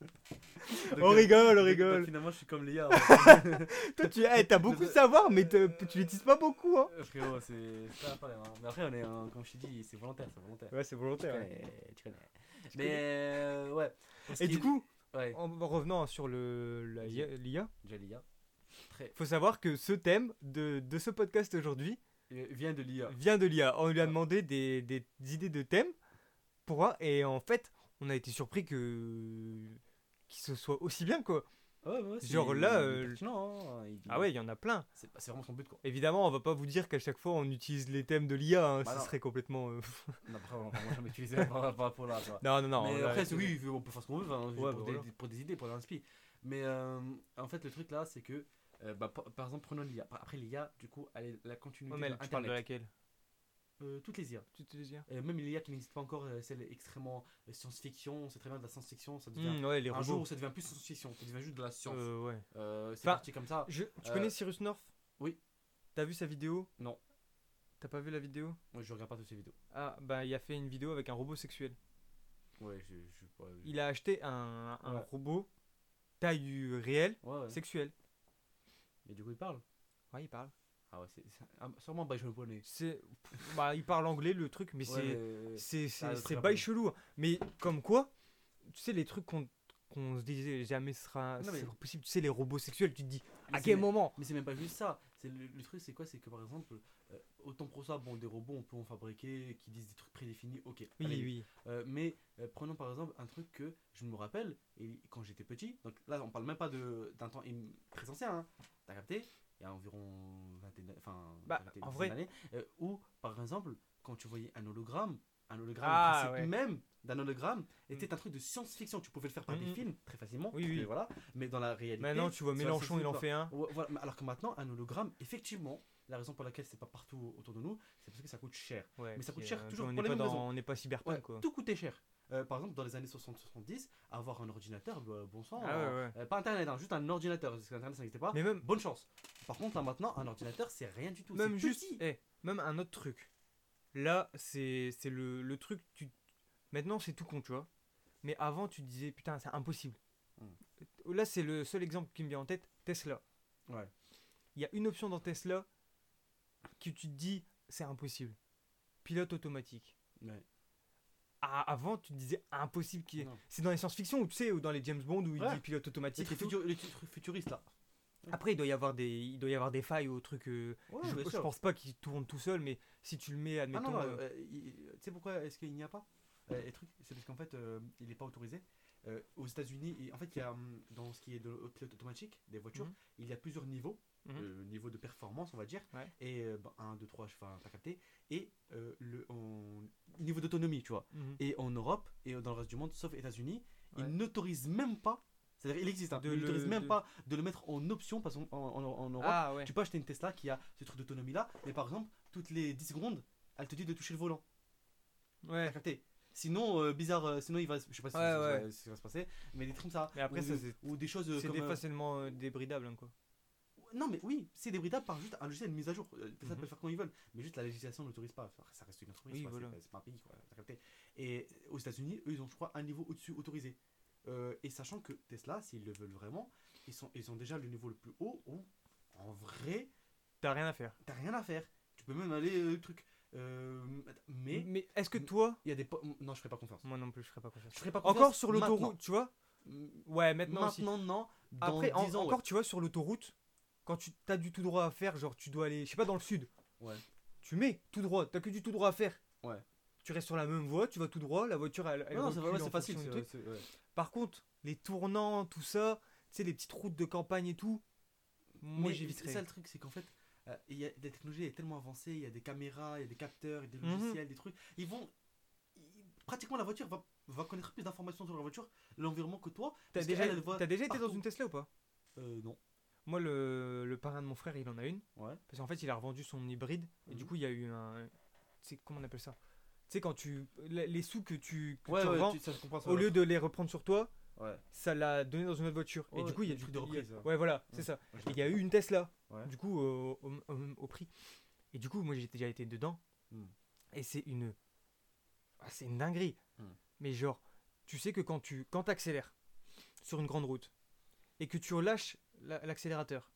*laughs* On rigole, on donc- rigole. donc Finalement, je suis comme Léa. *laughs* Toi, tu eh, t'as beaucoup de savoir, mais te- tu l'utilises pas beaucoup, hein Euh, Frérot, c'est pas pareil. hein. Mais après, on est, un- comme je t'ai dit, c'est volontaire, c'est volontaire. Ouais, c'est Tu volontaire. tu connais. Mais euh, ouais. Et du coup, ouais, en revenant sur le l'IA, l'IA. Très. faut savoir que ce thème de, de ce podcast aujourd'hui euh, Vient de l'IA. vient de l'IA. On lui a demandé des, des idées de thèmes pour et en fait, on a été surpris que qu'il se soit aussi bien, quoi. Ouais, ouais, c'est- Genre là, euh, hein, il- Ah ouais, il y en a plein. C'est vraiment son but quoi. Évidemment, on va pas vous dire qu'à chaque fois on utilise les thèmes de l'IA, hein, Bah ce non. serait complètement. euh, *laughs* Non, après, on va jamais utiliser par rapport là. tu vois. non, non, non. mais après, c'est- oui, on peut faire ce qu'on veut enfin, Ouais, pour, bah des, voilà. pour des idées, pour des inspi. Mais euh, en fait, le truc là, c'est que, bah, par, par exemple, prenons l'IA. Après, l'IA, du coup, elle est la continuité mais de tu parles de Internet. laquelle? Euh, toutes les IA. Tu te dis Euh, même l'IA qui n'existe pas encore, euh, celle extrêmement euh, science-fiction, c'est très bien de la science-fiction, ça devient. Hmm, Ouais, les un robots. jour ça devient plus science-fiction, ça devient juste de la science. Euh, ouais. C'est parti comme ça. Je- tu connais Cyrus North? oui. T'as vu sa vidéo? Non. T'as pas vu la vidéo? Je regarde pas toutes ces vidéos. Ah, bah il a fait une vidéo avec un robot sexuel. Ouais, je, je sais pas. Il a acheté un, un Ouais. robot taille réelle Ouais, ouais. sexuel. Et du coup, il parle. Ouais, il parle. Ah ouais, c'est ah, sûrement connais. C'est, bah, il parle anglais le truc, mais c'est, mais- c'est, c'est, très c'est rapide. bail chelou. hein. Mais comme quoi, tu sais les trucs qu'on, qu'on se disait jamais sera, Non, mais- sera possible. Tu sais les robots sexuels, tu te dis Mais à quel moment Mais c'est même pas juste ça. C'est le, le truc, c'est quoi? C'est que par exemple, euh, autant pour ça, bon, des robots, on peut en fabriquer qui disent des trucs prédéfinis, ok. Oui, allez. oui. Euh, mais euh, prenons par exemple un truc que je me rappelle, et quand j'étais petit, donc là on parle même pas de- d'un temps ancien, hein, t'as capté? Il y a environ 21, enfin, Bah, en vrai- d'années, euh, où par exemple, quand tu voyais un hologramme, un hologramme, Ah, ouais. même d'un hologramme était un truc de science-fiction. Tu pouvais le faire par des Mhm. films très facilement, Oui, oui. mais voilà. Mais dans la réalité, Maintenant, tu vois Mélenchon, il en fait un. Voilà, alors que maintenant, un hologramme, effectivement, la raison pour laquelle c'est pas partout autour de nous, c'est parce que ça coûte cher. Ouais, Mais ça coûte cher euh, toujours on pour n'est les pas mêmes dans- raisons. On n'est pas cyberpunk Ouais, quoi. tout coûtait cher. Euh, par exemple, dans les années 60-70, avoir un ordinateur, bah, bon sang, Ah ouais, ouais. euh, pas internet, hein, juste un ordinateur, parce que internet ça n'existait pas. Mais même, Bonne chance. Par contre, là maintenant, un ordinateur, c'est rien du tout. même juste, eh, même un autre truc. Là, c'est, le, le truc. Tu, maintenant, c'est tout con, tu vois. Mais avant, tu te disais putain, c'est impossible. Là, c'est le seul exemple qui me vient en tête. Tesla. Ouais. Il y a une option dans Tesla que tu te dis c'est impossible. Pilote automatique. Ouais. Ah, avant, tu te disais impossible. Qui... C'est dans les science-fiction, ou tu sais, ou dans les James Bond où il Ouais. dit pilote automatique. et futur- les trucs futuristes là. Après, il doit y avoir des, il doit y avoir des failles au truc. euh, Ouais, je, je pense pas qu'il tourne tout seul, mais si tu le mets, Ah admettons. non, euh, euh, tu sais pourquoi est-ce qu'il n'y a pas euh, les trucs C'est parce qu'en fait, il n'est pas autorisé. Aux États-Unis, et en fait, il y a hum, dans ce qui est de pilote automatique des voitures, Mhm. il y a plusieurs niveaux, Mhm. euh, niveau de performance, on va dire. Ouais. Et 1, 2, 3, enfin, t'as capté. Et euh, le niveau d'autonomie, tu vois. mhm. Et en Europe et dans le reste du monde, sauf États-Unis, Ouais. ils n'autorisent même pas. C'est-à-dire, il existe, hein, De ils le- n'autorisent même de- pas de le mettre en option parce qu'en en, Europe, Ah ouais. tu peux acheter une Tesla qui a ce truc d'autonomie là, mais par exemple, toutes les 10 secondes, elle te dit de toucher le volant. Ouais. T'as capté Sinon, euh, bizarre, euh, sinon il va, je sais pas si Ouais, ça- ouais. ça- ce qui va se passer, mais des trucs comme ça. Mais après, ou, ça, c'est- ou des choses C'est facilement débridable, hein, quoi. Non, mais oui, c'est débridable par juste un logiciel de mise à jour. Euh, Tesla Mhm. peut le faire quand ils veulent, mais juste la législation n'autorise pas. Enfin, ça reste une entreprise, Oui, voilà. pas- c'est pas un pays, quoi. Et aux États-Unis, eux, ils ont, je crois, un niveau au-dessus autorisé. Euh, et sachant que Tesla, s'ils le veulent vraiment, ils, sont, ils ont déjà le niveau le plus haut où, en vrai, T'as rien à faire. t'as rien à faire. Tu peux même aller, euh, truc. euh, mais Mais est-ce que toi. il y a des. Non, je ferai pas confiance. Moi non plus, je ferais pas confiance. Je ferai pas Encore confiance sur l'autoroute, tu vois? Ouais, maintenant, aussi. Maintenant, non. Dans Après, en- 10 ans, encore, tu vois, sur l'autoroute, quand tu as du tout droit à faire, genre tu dois aller, je sais pas, dans le sud. Ouais. Tu mets tout droit, t'as que du tout droit à faire. Ouais. Tu restes sur la même voie, tu vas tout droit, la voiture elle, elle Non, c'est ouais, facile. ouais. Par contre, les tournants, tout ça, tu sais, les petites routes de campagne et tout, moi Mais C'est j'éviterais. ça le truc, c'est qu'en fait, euh, y a, la technologie est tellement avancée, il y a des caméras, il y a des capteurs, il y a des Mhm. logiciels, des trucs. Ils vont. ils- pratiquement la voiture va, va connaître plus d'informations sur la voiture, l'environnement que toi. T'as déjà, elle voit t'as déjà été dans une Tesla ou pas? Euh, non. Moi, le, le parrain de mon frère, il en a une. Ouais. Parce qu'en fait, il a revendu son hybride. Et du Mhm. coup, il y a eu un. C'est comment on appelle ça? Tu sais, quand tu. Les sous que tu, que Ouais, tu ouais, revends, tu- ça se comprend. ça au lieu de les reprendre sur toi, Ouais. ça l'a donné dans une autre voiture. et du coup, il y a du de a- reprise, ouais. Ouais, voilà, c'est ça. Et il y a eu une Tesla. Ouais. Du coup, au, au- au- au prix. Et du coup, moi, j'ai déjà été dedans. Hmm. Et c'est une. ah, c'est une dinguerie. Hmm. Mais genre, tu sais que quand tu quand accélères sur une grande route et que tu relâches la- l'accélérateur,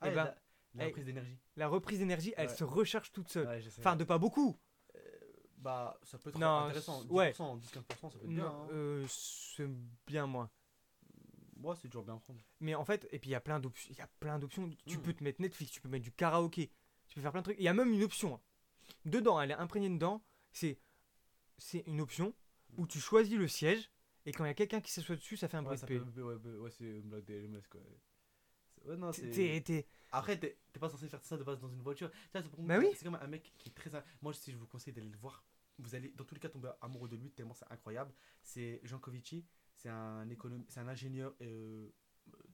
Ah, Eh et ben, la, la reprise d'énergie. la reprise d'énergie, elle Ouais. se recharge toute seule. Ouais. Enfin, de pas beaucoup. bah, ça peut être Non, intéressant. c- ouais. 10%, 10-15%, ça peut être bien. Hein. euh, c'est bien moins. Moi, c'est toujours bien à prendre. Mais en fait, et puis il y a plein d'options. Il y a plein d'options. Tu Mm. peux te mettre Netflix, tu peux mettre du karaoké, tu peux faire plein de trucs. Il y a même une option. hein. Dedans, elle est imprégnée dedans. C'est c'est une option où tu choisis le siège et quand il y a quelqu'un qui s'assoit dessus, ça fait un Ouais, bruit ça de paix. ouais, ouais, ouais, c'est une blague des LMS, quoi. Ouais, non, c'est. Après, t'es pas censé faire ça de base dans une voiture. C'est pour Bah moi, oui. C'est comme un mec qui est très. Moi, si je vous conseille d'aller le voir, vous allez dans tous les cas tomber amoureux de lui tellement c'est incroyable. C'est Jean Covici, c'est un, économ... c'est un ingénieur euh,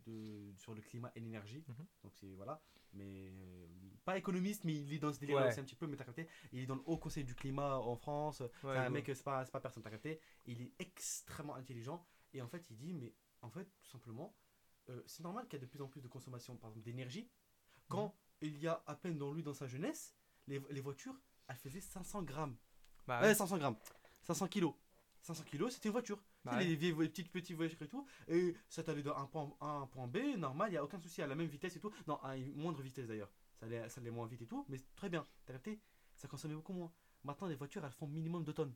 de... sur le climat et l'énergie. Mhm. Donc, c'est. Voilà. Mais. euh, pas économiste, mais il est dans ce délire Ouais. aussi un petit peu, mais t'as capté. Il est dans le Haut Conseil du climat en France. Ouais, c'est un mec, c'est pas, c'est pas personne, t'as capté. Il est extrêmement intelligent. Et en fait, il dit, mais en fait, tout simplement, euh, c'est normal qu'il y a de plus en plus de consommation, par exemple, d'énergie. Quand Mhm. il y a à peine dans lui, dans sa jeunesse, les, les voitures, elles faisaient 500 grammes. Bah, Ouais, ouais. 500 grammes. 500 kilos. 500 kilos, c'était une voiture. Bah Tu sais, ouais. les, vieilles, les petites, petites voitures et tout. Et ça t'allait d'un point A à un point B, normal, il n'y a aucun souci, à la même vitesse et tout. Non, à une moindre vitesse d'ailleurs. Ça allait, ça allait moins vite et tout, mais très bien. T'as capté? Ça consommait beaucoup moins. Maintenant, les voitures, elles font minimum 2 tonnes.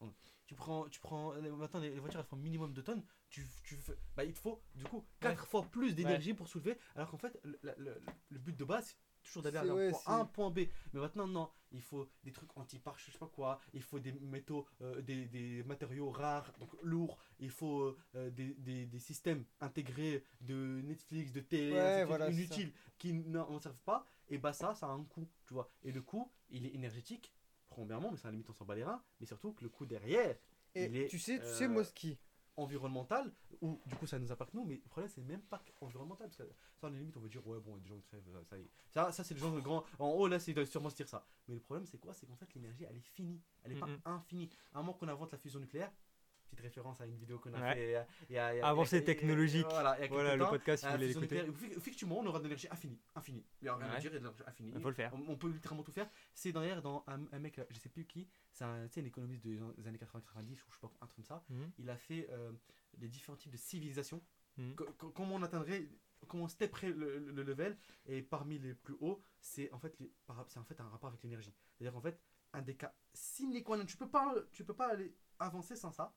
Hum. Tu prends, tu prends, euh, maintenant les les voitures elles font minimum 2 tonnes, tu, tu bah, il te faut du coup 4 fois plus d'énergie pour soulever, alors qu'en fait le, le- but de base c'est toujours d'aller d'un ouais, point A à un point B. Mais maintenant non, il faut des trucs anti-pare, je sais pas quoi, il faut des métaux, euh, des, des matériaux rares, donc lourds, il faut euh, des, des, des systèmes intégrés de Netflix, de télé, Ouais, de voilà, inutiles qui n'en servent pas, et bah ça, ça a un coût, tu vois. Et le coût, il est énergétique, premièrement, mais ça à la limite on s'en bat les reins, mais surtout que le coût derrière, Et il est, tu sais, tu euh, sais, moi, ce qui. environnemental, ou du coup ça nous impacte nous, mais le problème c'est même pas environnemental, parce que ça, à la limite on veut dire, ouais, bon, il y a des gens qui crèvent, ça, ça y est. Ça, ça c'est les gens de grand. En haut là, c'est ils doivent sûrement se dire ça. Mais le problème c'est quoi? C'est qu'en fait l'énergie elle est finie, elle est pas Mhm. infinie. À un moment qu'on invente la fusion nucléaire, petite référence à une vidéo qu'on a Ouais. fait y a- Avancée technologique. Voilà, le temps, podcast, si à vous la voulez l'écouter. Effectivement, on aura de l'énergie infinie, infinie. Il y a rien à dire, il y a de l'énergie infinie. Il faut le faire. On, on peut littéralement tout faire. C'est d'ailleurs dans un, un mec, là, je sais plus qui, c'est un, économiste des, années 80-90 ou je sais pas, un truc comme ça. Mhm. Il a fait euh, les différents types de civilisations. Mhm. Co- co- comment on atteindrait, comment on stepperait le, le- le level. Et parmi les plus hauts, c'est en fait, c'est en fait un rapport avec l'énergie. C'est-à-dire en fait, un des cas sine qua non, tu peux pas, tu peux pas aller avancer sans ça.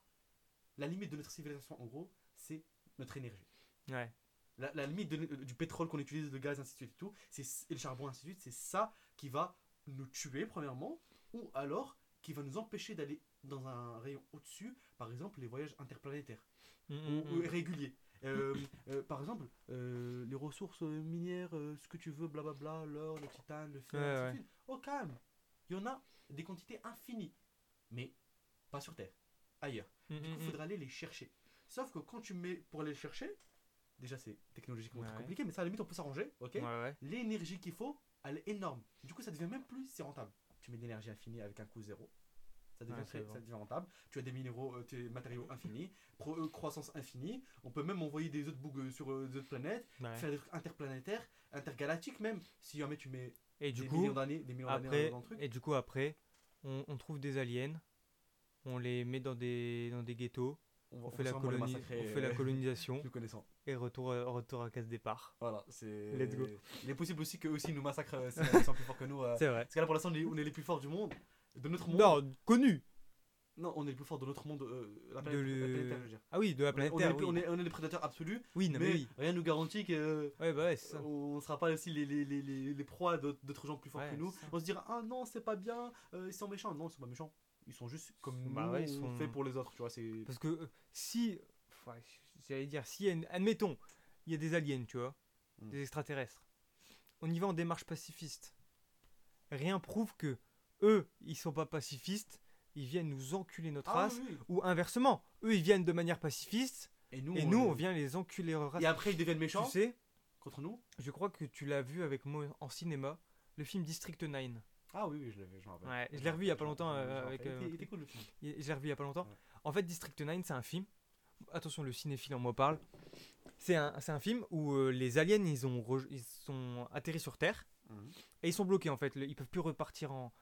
La limite de notre civilisation, en gros, c'est notre énergie. Ouais. La, la limite de- du pétrole qu'on utilise, le gaz, ainsi de suite et tout, c'est, et le charbon, ainsi de suite, c'est ça qui va nous tuer, premièrement, ou alors qui va nous empêcher d'aller dans un rayon au-dessus, par exemple les voyages interplanétaires Mhm, ou, ou mhm. réguliers. Euh, *coughs* euh, par exemple, euh, les ressources minières, ce que tu veux, blablabla, l'or, le titane, le fer, Ouais, ainsi de ouais. suite. Au calme. Il y en a des quantités infinies, mais pas sur Terre, ailleurs. Mhm, Du coup, il mhm. faudra aller les chercher. Sauf que quand tu mets pour aller les chercher, déjà c'est technologiquement très Ouais. compliqué, mais ça à la limite on peut s'arranger, ok? Ouais, ouais. L'énergie qu'il faut, elle est énorme. Du coup, ça devient même plus si rentable. Tu mets de l'énergie infinie avec un coût zéro. Ça devient, très- ça rentable. Tu as des minéraux, euh, des matériaux infinis, pro- euh, croissance infinie. On peut même envoyer des autres bougs euh, sur euh, d'autres planètes, faire des trucs interplanétaires, intergalactiques même. Si jamais tu mets Et du des coup, millions d'années, des millions d'années dans le truc. et du coup après, on, on trouve des aliens, on les met dans des dans des ghettos, on, fait la fait euh, colonisation *laughs* et retour à- retour à case départ. Voilà, c'est. Let's go. Il est possible aussi qu'eux aussi nous massacrent euh, s'ils sont plus forts que nous. euh. C'est vrai. Parce que là, pour l'instant, on est- les plus forts du monde. De notre monde. Non, connu. Non, on est les plus forts de notre monde. euh, la De planète, la planète Terre, je veux dire. Ah oui, de la planète on, est, Terre. oui. on est- on est les prédateurs absolus, Oui, non, mais mais oui. rien ne nous garantit que Ouais, bah ouais, ça. on ne sera pas aussi les, les, les, les, proies d'autres gens plus forts Ouais, que nous. On se dira ah non c'est pas bien, euh, ils sont méchants. Non ils sont pas méchants, ils sont juste comme Bah nous ouais, ils on sont- fait pour les autres. Tu vois c'est Parce que euh, si, ouais, j'allais dire, si, admettons, il y a des aliens, tu vois, Mm. des extraterrestres, on y va en démarche pacifiste. Rien prouve que eux, ils sont pas pacifistes, ils viennent nous enculer notre Ah race, oui, oui. ou inversement, eux, ils viennent de manière pacifiste, Et nous, Et nous, on vient les enculer au ras. Et après, ils deviennent méchants Tu sais, contre nous? je crois que tu l'as vu avec moi en cinéma, le film District 9. Ah oui, oui, je l'ai vu, je m'en rappelle. Ouais, je l'ai revu il y a pas longtemps, euh, avec, euh, Il était- cool le film. Il- Je l'ai revu il y a pas longtemps. Ouais. En fait, District 9, c'est un film. Attention, le cinéphile en moi parle. C'est un, c'est un film où euh, les aliens, ils, ont rej- ils sont atterris sur Terre Mhm. et ils sont bloqués en fait. Le- Ils peuvent plus repartir en.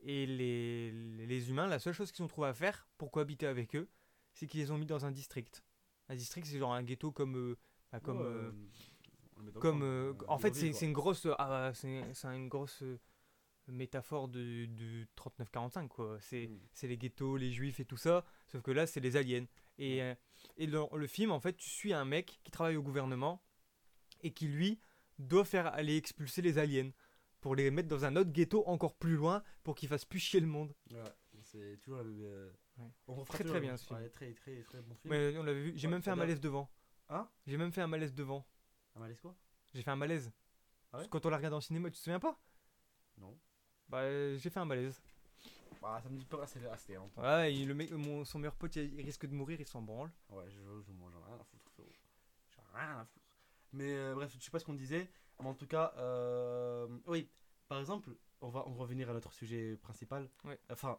Et les, les humains, la seule chose qu'ils ont trouvé à faire pour cohabiter avec eux, c'est qu'ils les ont mis dans un district. Un district, c'est genre un ghetto comme. euh, bah, comme Ouais, euh, on le met dans le comme coin, euh, en fait c'est une grosse ah, c'est c'est une grosse euh, métaphore de, de 39-45 quoi c'est Mm. c'est les ghettos les juifs et tout ça sauf que là c'est les aliens et, euh, et dans le film en fait tu suis un mec qui travaille au gouvernement et qui lui doit faire aller expulser les aliens pour les mettre dans un autre ghetto encore plus loin pour qu'ils fassent plus chier le monde Ouais, c'est toujours la même. euh, Ouais. on refera Très, très bien, ce film. ouais, très, très, très bon film. mais on l'avait vu j'ai Ouais, même fait un malaise devant Hein? J'ai même fait un malaise devant Un malaise quoi? J'ai fait un malaise Ah ouais? Quand on l'a regardé en cinéma tu te souviens pas? Non. Bah euh, j'ai fait un malaise Bah, ça me dit pas. C'est- ah, c'était longtemps. Ouais, et le mec, mon, son meilleur pote, il, il risque de mourir, il s'en branle. Ouais, je, je mange rien à foutre, frérot. J'ai rien à foutre. Mais euh, bref, je sais pas ce qu'on disait. Mais en tout cas, euh, oui, par exemple, on va, on va revenir à notre sujet principal. Ouais. Enfin,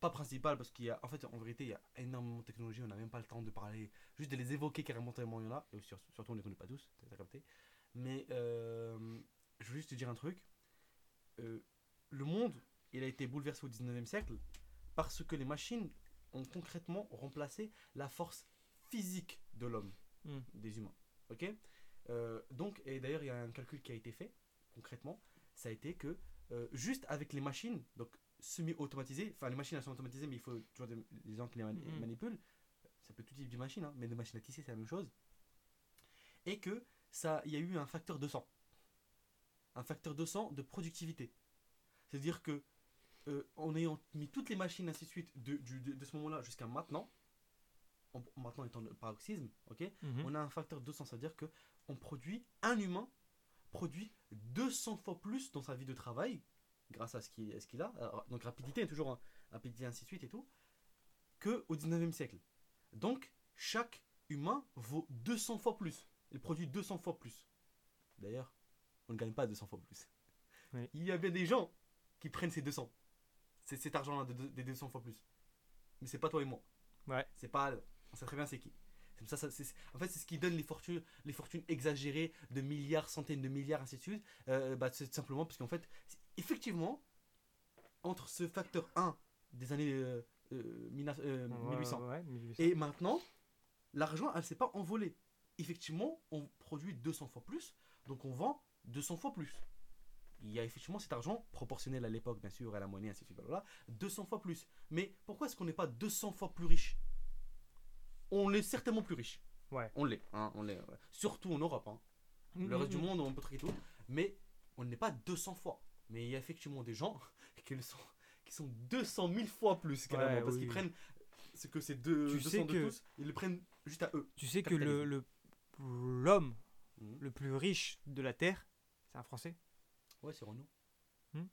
pas principal parce qu'il y a, en fait, en vérité, il y a énormément de technologies. On n'a même pas le temps de parler, juste de les évoquer carrément tellement il y en a. Et sur- surtout, on les connaît pas tous, t'as t'as capté. Mais euh, je veux juste te dire un truc. Euh, le monde, il a été bouleversé au 19e siècle parce que les machines ont concrètement remplacé la force physique de l'homme, Hmm. des humains. Ok? Euh, Donc, et d'ailleurs, il y a un calcul qui a été fait, concrètement, ça a été que euh, juste avec les machines, donc semi-automatisées, enfin les machines elles sont automatisées, mais il faut toujours des, des gens qui les mani- Mhm. manipulent, ça peut tout type de machine, hein, mais de machines à tisser, c'est la même chose, et que ça, il y a eu un facteur 200. Un facteur 200 de productivité. C'est-à-dire que euh, en ayant mis toutes les machines ainsi de suite de, du- de, de ce moment-là jusqu'à maintenant, en- maintenant étant le paroxysme, ok, Mhm. on a un facteur 200, c'est-à-dire que on produit, un humain produit 200 fois plus dans sa vie de travail, grâce à ce qu'il à ce qu'il a, alors, donc rapidité, toujours hein, rapidité ainsi de suite et tout, que au 19e siècle. Donc, chaque humain vaut 200 fois plus. Il produit 200 fois plus. D'ailleurs, on ne gagne pas 200 fois plus. Oui. Il y a bien des gens qui prennent ces 200. C'est cet argent-là de- de- des 200 fois plus. Mais c'est pas toi et moi. Ouais. C'est pas. On sait très bien c'est qui. Ça, ça- en fait, c'est ce qui donne les fortunes, les fortunes exagérées de milliards, centaines de milliards, ainsi de suite. Euh, bah, c'est simplement parce qu'en fait, effectivement, entre ce facteur 1 des années euh, euh, mina- euh, Ouais, 1800 ouais, 1800. et maintenant, l'argent, elle s'est pas envolée. Effectivement, on produit 200 fois plus, donc on vend 200 fois plus. Il y a effectivement cet argent, proportionnel à l'époque, bien sûr, à la monnaie, ainsi de suite, blablabla, 200 fois plus. Mais pourquoi est-ce qu'on n'est pas 200 fois plus riche? On l'est certainement plus riche. Ouais. On l'est, hein, on l'est. ouais. Surtout en Europe. hein. Mhm, Le reste du mhm. monde, on peut truc et tout. Mais on n'est pas 200 fois. Mais il y a effectivement des gens *laughs* qui, le sont, qui sont 200 000 fois plus, carrément. Ouais, parce oui, qu'ils prennent ce que c'est deux, Tu 200 sais de que- tous, ils le prennent juste à eux. Tu sais que le le- l'homme Mhm. le plus riche de la Terre, c'est un Français Ouais, c'est Renault. Hmm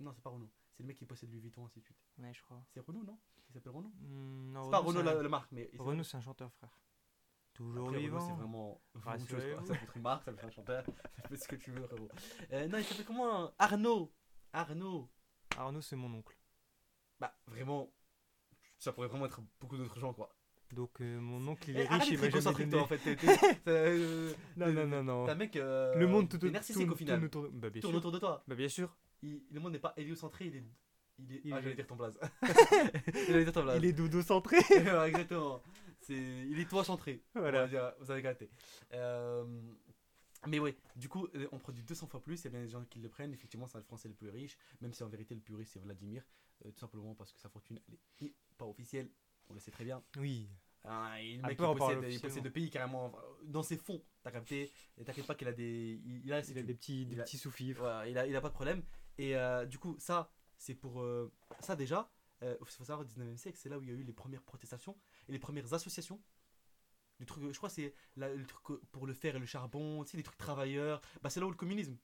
non, c'est pas Renault. C'est le mec qui possède Louis Vuitton, ainsi de suite. Ouais, je crois. C'est Renault, non? Il s'appelle Renault? Hmm, non, C'est pas Renaud, Renault c'est la, un- la marque, mais. il Renaud, c'est un chanteur, frère. Toujours Après, Renault, vivant. c'est vraiment. chose, quoi. Ça peut être une marque, ça peut être un chanteur. *laughs* Fais ce que tu veux, frérot. Euh, non, il s'appelle comment? Arnaud Arnaud Arnaud, c'est mon oncle. Bah, vraiment. Ça pourrait vraiment être beaucoup d'autres gens, quoi. Donc euh, mon oncle, il Eh, est riche, il m'a jamais donné. en fait. T'es- t'es- t'es- euh, *laughs* Non, non, non, non. Mec. euh, Le monde tout t'es autour narcissique au final. autour de... Bah bien tourne sûr. autour de toi. Bah bien sûr. Il- le monde n'est pas héliocentré, il est. Il est... Il ah, j'allais dire ton blaze. *laughs* *laughs* j'allais dire ton blaze. Il est dodo centré. Ouais, Exactement. C'est... Il est toi centré. Voilà. Dire, vous avez gâté. Euh, Mais ouais, du coup, euh, on produit 200 fois plus. Il y a bien des gens qui le prennent. Effectivement, c'est le français le plus riche. Même si en vérité, le plus riche, c'est Vladimir. euh, tout simplement parce que sa fortune, elle est pas officielle. On le sait très bien. Oui. Ah, et le mec, il possède, il possède le pays carrément dans ses fonds. T'as capté Et t'inquiète pas qu'il a des. Il, il a, Il a des petits, des Il a- petits sous-fifres. voilà, il, a, il a pas de problème. Et euh, du coup, ça, c'est pour. euh, ça, déjà, il faut savoir, au 19e siècle, c'est là où il y a eu les premières protestations et les premières associations. Du truc, je crois que c'est le truc pour le fer et le charbon, tu sais, les trucs travailleurs. Bah, c'est là où le communisme.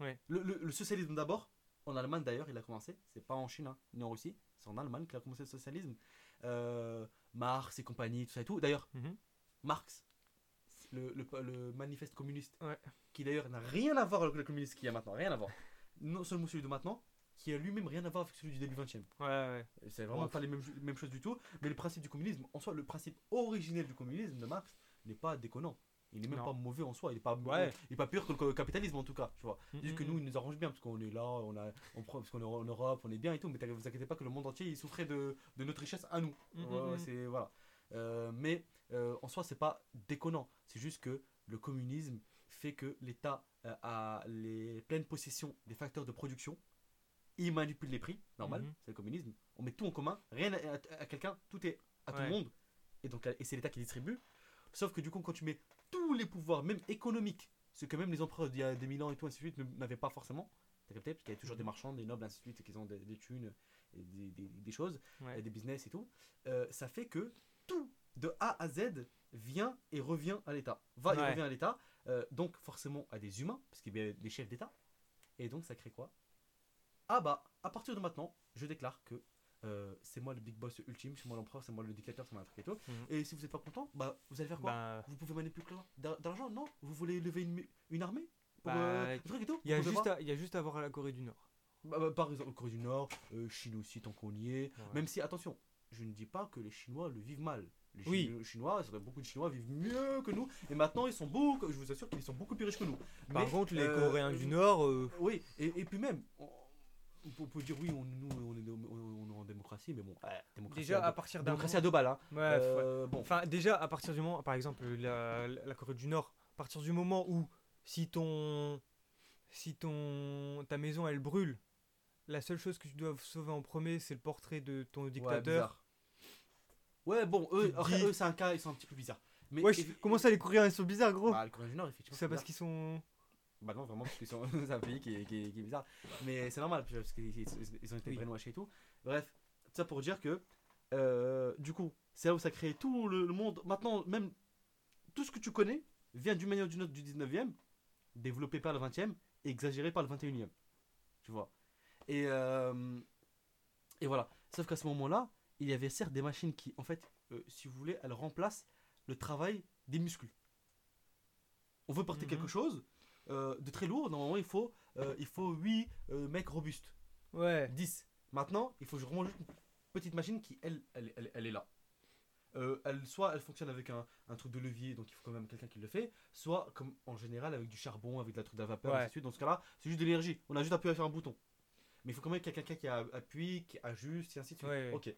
Ouais. Le, le- le socialisme d'abord, en Allemagne d'ailleurs, il a commencé. C'est pas en Chine, hein, ni en Russie. C'est en Allemagne qu'il a commencé le socialisme. Euh, Marx et compagnie, tout ça et tout. D'ailleurs, Mhm. Marx, le, le, le manifeste communiste, Ouais. qui d'ailleurs n'a rien à voir avec le communiste qu'il y a maintenant, rien à voir. Non seulement celui de maintenant, qui a lui-même rien à voir avec celui du début 20 e Ouais, ouais. C'est vraiment Ouais. pas les mêmes, mêmes choses du tout. Mais le principe du communisme, en soi, le principe originel du communisme de Marx n'est pas déconnant. Il n'est même Non. pas mauvais en soi. Il n'est pas, Ouais. il est pas pire que le capitalisme en tout cas. Tu vois. Mm, Juste que mm, nous, mm. il nous arrange bien parce qu'on est là, on a, on prend, parce qu'on est en Europe, on est bien et tout. Mais vous inquiétez pas que le monde entier il souffrait de, de notre richesse à nous. Mm, mm, Ouais, mm. c'est voilà. Euh, mais euh, en soi, c'est pas déconnant. C'est juste que le communisme fait que l'État euh, a les pleines possessions des facteurs de production. Il manipule les prix, normal, Mhm. c'est le communisme. On met tout en commun, rien à, à- à quelqu'un, tout est à tout le monde. Et donc et c'est l'État qui distribue. Sauf que du coup, quand tu mets tous les pouvoirs, même économiques, ce que même les empereurs d'il y a des mille ans et tout, ainsi de suite, n'avaient pas forcément. T'as capté Parce qu'il y a toujours des Mhm. marchands, des nobles, ainsi de suite, qui ont des, des thunes, et des, des- des choses Ouais. des business et tout, euh, ça fait que tout de A à Z vient et revient à l'État. Va et revient à l'État, euh, donc forcément à des humains, parce qu'il y a des chefs d'État. Et donc ça crée quoi? Ah bah, à partir de maintenant, je déclare que euh, c'est moi le big boss ultime, c'est moi l'empereur, c'est moi le dictateur, c'est moi un truc et tout. Mhm. Et si vous n'êtes pas content, bah vous allez faire quoi Bah, Vous pouvez manipuler D'argent Non Vous voulez lever une, une armée pour, Bah, euh, un truc et tout il y, a juste à, voir à la Corée du Nord. Bah, bah, Par exemple, Corée du Nord, euh, Chine aussi, tant qu'on y est. Ouais. Même si, attention, je ne dis pas que les Chinois le vivent mal. Les Oui. Chino- Chinois, beaucoup de Chinois vivent mieux que nous. Et maintenant, ils sont beaucoup, je vous assure qu'ils sont beaucoup plus riches que nous. Par Mais, contre, les euh, Coréens du Nord, euh, Oui, et, et puis même, on, on peut dire oui, on, nous, on est, on- démocratie, mais bon, ouais, démocratie, déjà à, partir d'un démocratie à deux balles. Hein. Ouais, ouais. Euh, bon, Enfin, déjà, à partir du moment, par exemple, la, la Corée du Nord, à partir du moment où, si ton, si ton, ta maison elle brûle, la seule chose que tu dois sauver en premier, c'est le portrait de ton ouais, dictateur. bizarre. Ouais, bon, eux, dis- c'est un cas, ils sont un petit peu bizarres. Mais Wesh, et- comment ça, les Coréens ils sont bizarres, gros? Bah, le Corée du Nord, effectivement. C'est parce qu'ils sont. Bah non, vraiment, parce qu'ils sont *laughs* c'est un pays qui est, qui est- qui est bizarre. Mais c'est normal, parce qu'ils ils- ils ont été Oui. brainwashés et tout. Bref, ça pour dire que, euh, du coup, c'est là où ça crée tout le, le monde. Maintenant, même tout ce que tu connais vient d'une manière ou d'une autre du 19e, développé par le 20e, et exagéré par le 21e. Tu vois. Et, euh, et voilà. Sauf qu'à ce moment-là, il y avait certes des machines qui, en fait, euh, si vous voulez, elles remplacent le travail des muscles. On veut porter Mhm. quelque chose euh, de très lourd, normalement il faut, euh, il faut 8 euh, mecs robustes. Ouais. 10. Maintenant, il faut vraiment juste petite machine qui, elle, elle, elle, elle est là. Euh, elle, soit elle fonctionne avec un, un truc de levier, donc il faut quand même quelqu'un qui le fait, soit comme en général avec du charbon, avec de la truc de la vapeur, Ouais. ainsi de suite. Dans ce cas-là, c'est juste de l'énergie. On a juste appuyé sur un bouton. Mais il faut quand même qu'il y ait quelqu'un qui a- appuie, qui ajuste, et ainsi de suite. Ouais. Ok.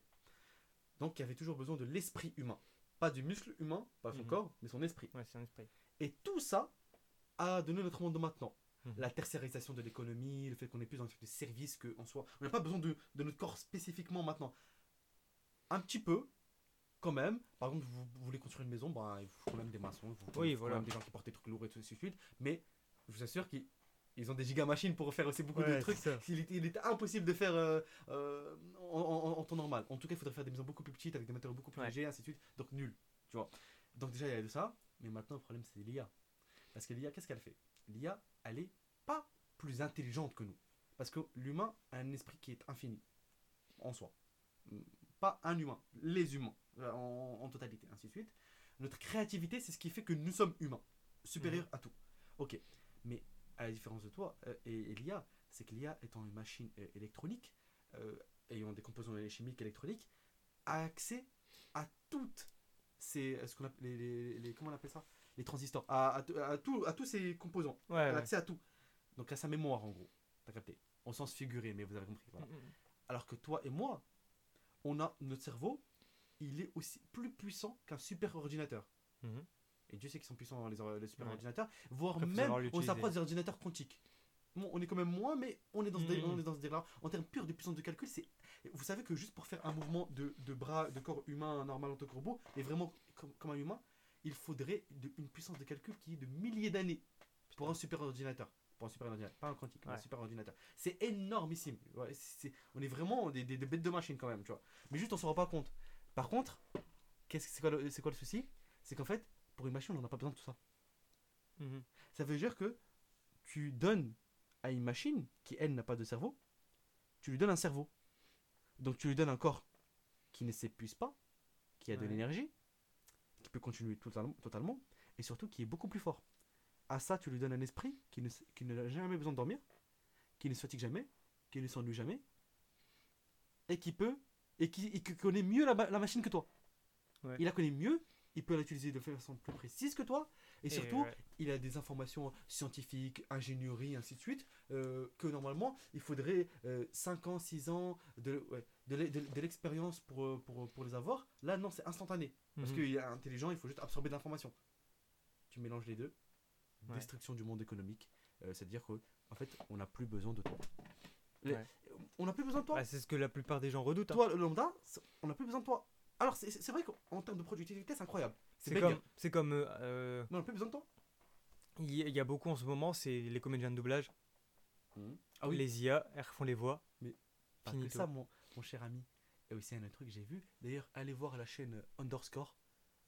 Donc il y avait toujours besoin de l'esprit humain. Pas du muscle humain, pas son Mhm. corps, mais son esprit. Ouais, c'est un esprit. Et tout ça a donné notre monde de maintenant. Mhm. La tertiarisation de l'économie, le fait qu'on est plus dans le truc de service qu'en soi. On n'a pas besoin de, de notre corps spécifiquement maintenant. Un petit peu, quand même. Par exemple, vous, vous voulez construire une maison, bah, il faut quand même des maçons, il faut, Oui, voilà. quand même des gens qui portent des trucs lourds et tout de suite. Mais je vous assure qu'ils ils ont des giga machines pour faire aussi beaucoup de trucs. Il, est- il était impossible de faire euh, euh, en, en- en temps normal. En tout cas, il faudrait faire des maisons beaucoup plus petites avec des matériaux beaucoup plus Ouais. légers, ainsi de suite. Donc nul, tu vois. Donc déjà, il y a de ça. Mais maintenant, le problème, c'est l'IA. Parce que l'IA, qu'est-ce qu'elle fait? L'IA, elle est pas plus intelligente que nous. Parce que l'humain a un esprit qui est infini en soi. Pas un humain, les humains euh, en, en totalité, ainsi de suite. Notre créativité, c'est ce qui fait que nous sommes humains, supérieurs Mhm. à tout. Ok, mais à la différence de toi euh, et, et l'IA, c'est que l'IA étant une machine euh, électronique, euh, ayant des composants chimiques électroniques, a accès à toutes ces, ce qu'on appelle les, les- les- comment on appelle ça? Les transistors, à, à, tout- à tout- à tous ces composants. Ouais, Elle a ouais. accès à tout. Donc à sa mémoire en gros. T'as capté? Au sens figuré, mais vous avez compris. Voilà. Mm, mm. Alors que toi et moi, on a notre cerveau, il est aussi plus puissant qu'un super ordinateur. Mhm. Et Dieu sait qu'ils sont puissants les, les super Ouais. ordinateurs, voire Après, même on s'approche des ordinateurs quantiques. Bon, on est quand même moins, mais on est dans ce, dé- on est dans ce délire-là. En termes purs de puissance de calcul, c'est. Vous savez que juste pour faire un mouvement de, de bras, de corps humain normal en tant que robot, et vraiment comme, comme un humain, il faudrait de- une puissance de calcul qui est de milliers d'années pour un super ordinateur. Pour un super ordinateur, pas un quantique, mais un super ordinateur. C'est énormissime. Ouais, c'est- on est vraiment des, des- des bêtes de machine quand même, tu vois. Mais juste on s'en rend pas compte. Par contre, qu'est-ce que c'est quoi, le- c'est quoi le souci? C'est qu'en fait, pour une machine, on n'a pas besoin de tout ça. Mhm. Ça veut dire que tu donnes à une machine qui, elle, n'a pas de cerveau, tu lui donnes un cerveau. Donc tu lui donnes un corps qui ne s'épuise pas, qui a de l'énergie, qui peut continuer totalement, et surtout qui est beaucoup plus fort. À ça, tu lui donnes un esprit qui ne, qui n'a jamais besoin de dormir, qui ne se fatigue jamais, qui ne s'ennuie jamais, et qui peut, et qui, et qui connaît mieux la, ma- la machine que toi. Ouais. Il la connaît mieux, il peut l'utiliser de façon plus précise que toi, et, surtout, ouais. il a des informations scientifiques, ingénierie, ainsi de suite, euh, que normalement, il faudrait 5 ans, 6 ans de, ouais, de, l'e- de- de l'expérience pour, euh, pour, pour les avoir. Là, non, c'est instantané. Parce Mhm. qu'il est intelligent, il faut juste absorber de l'information. Tu mélanges les deux. Ouais. Destruction du monde économique. euh, C'est-à-dire que en fait, on n'a plus besoin de toi. Les- Ouais. On n'a plus besoin de toi. Bah, c'est ce que la plupart des gens redoutent. hein. Toi, le lambda, on n'a plus besoin de toi. Alors, c'est- vrai qu'en termes de productivité, c'est incroyable. C'est comme, c'est comme euh, Mais on n'a plus besoin de toi. il y, y a beaucoup en ce moment, c'est les comédiens de doublage. Ah oui. Les IA, elles refont les voix. Pas que Finito. ça, mon, mon cher ami. Et aussi un autre truc que j'ai vu. D'ailleurs, allez voir la chaîne Underscore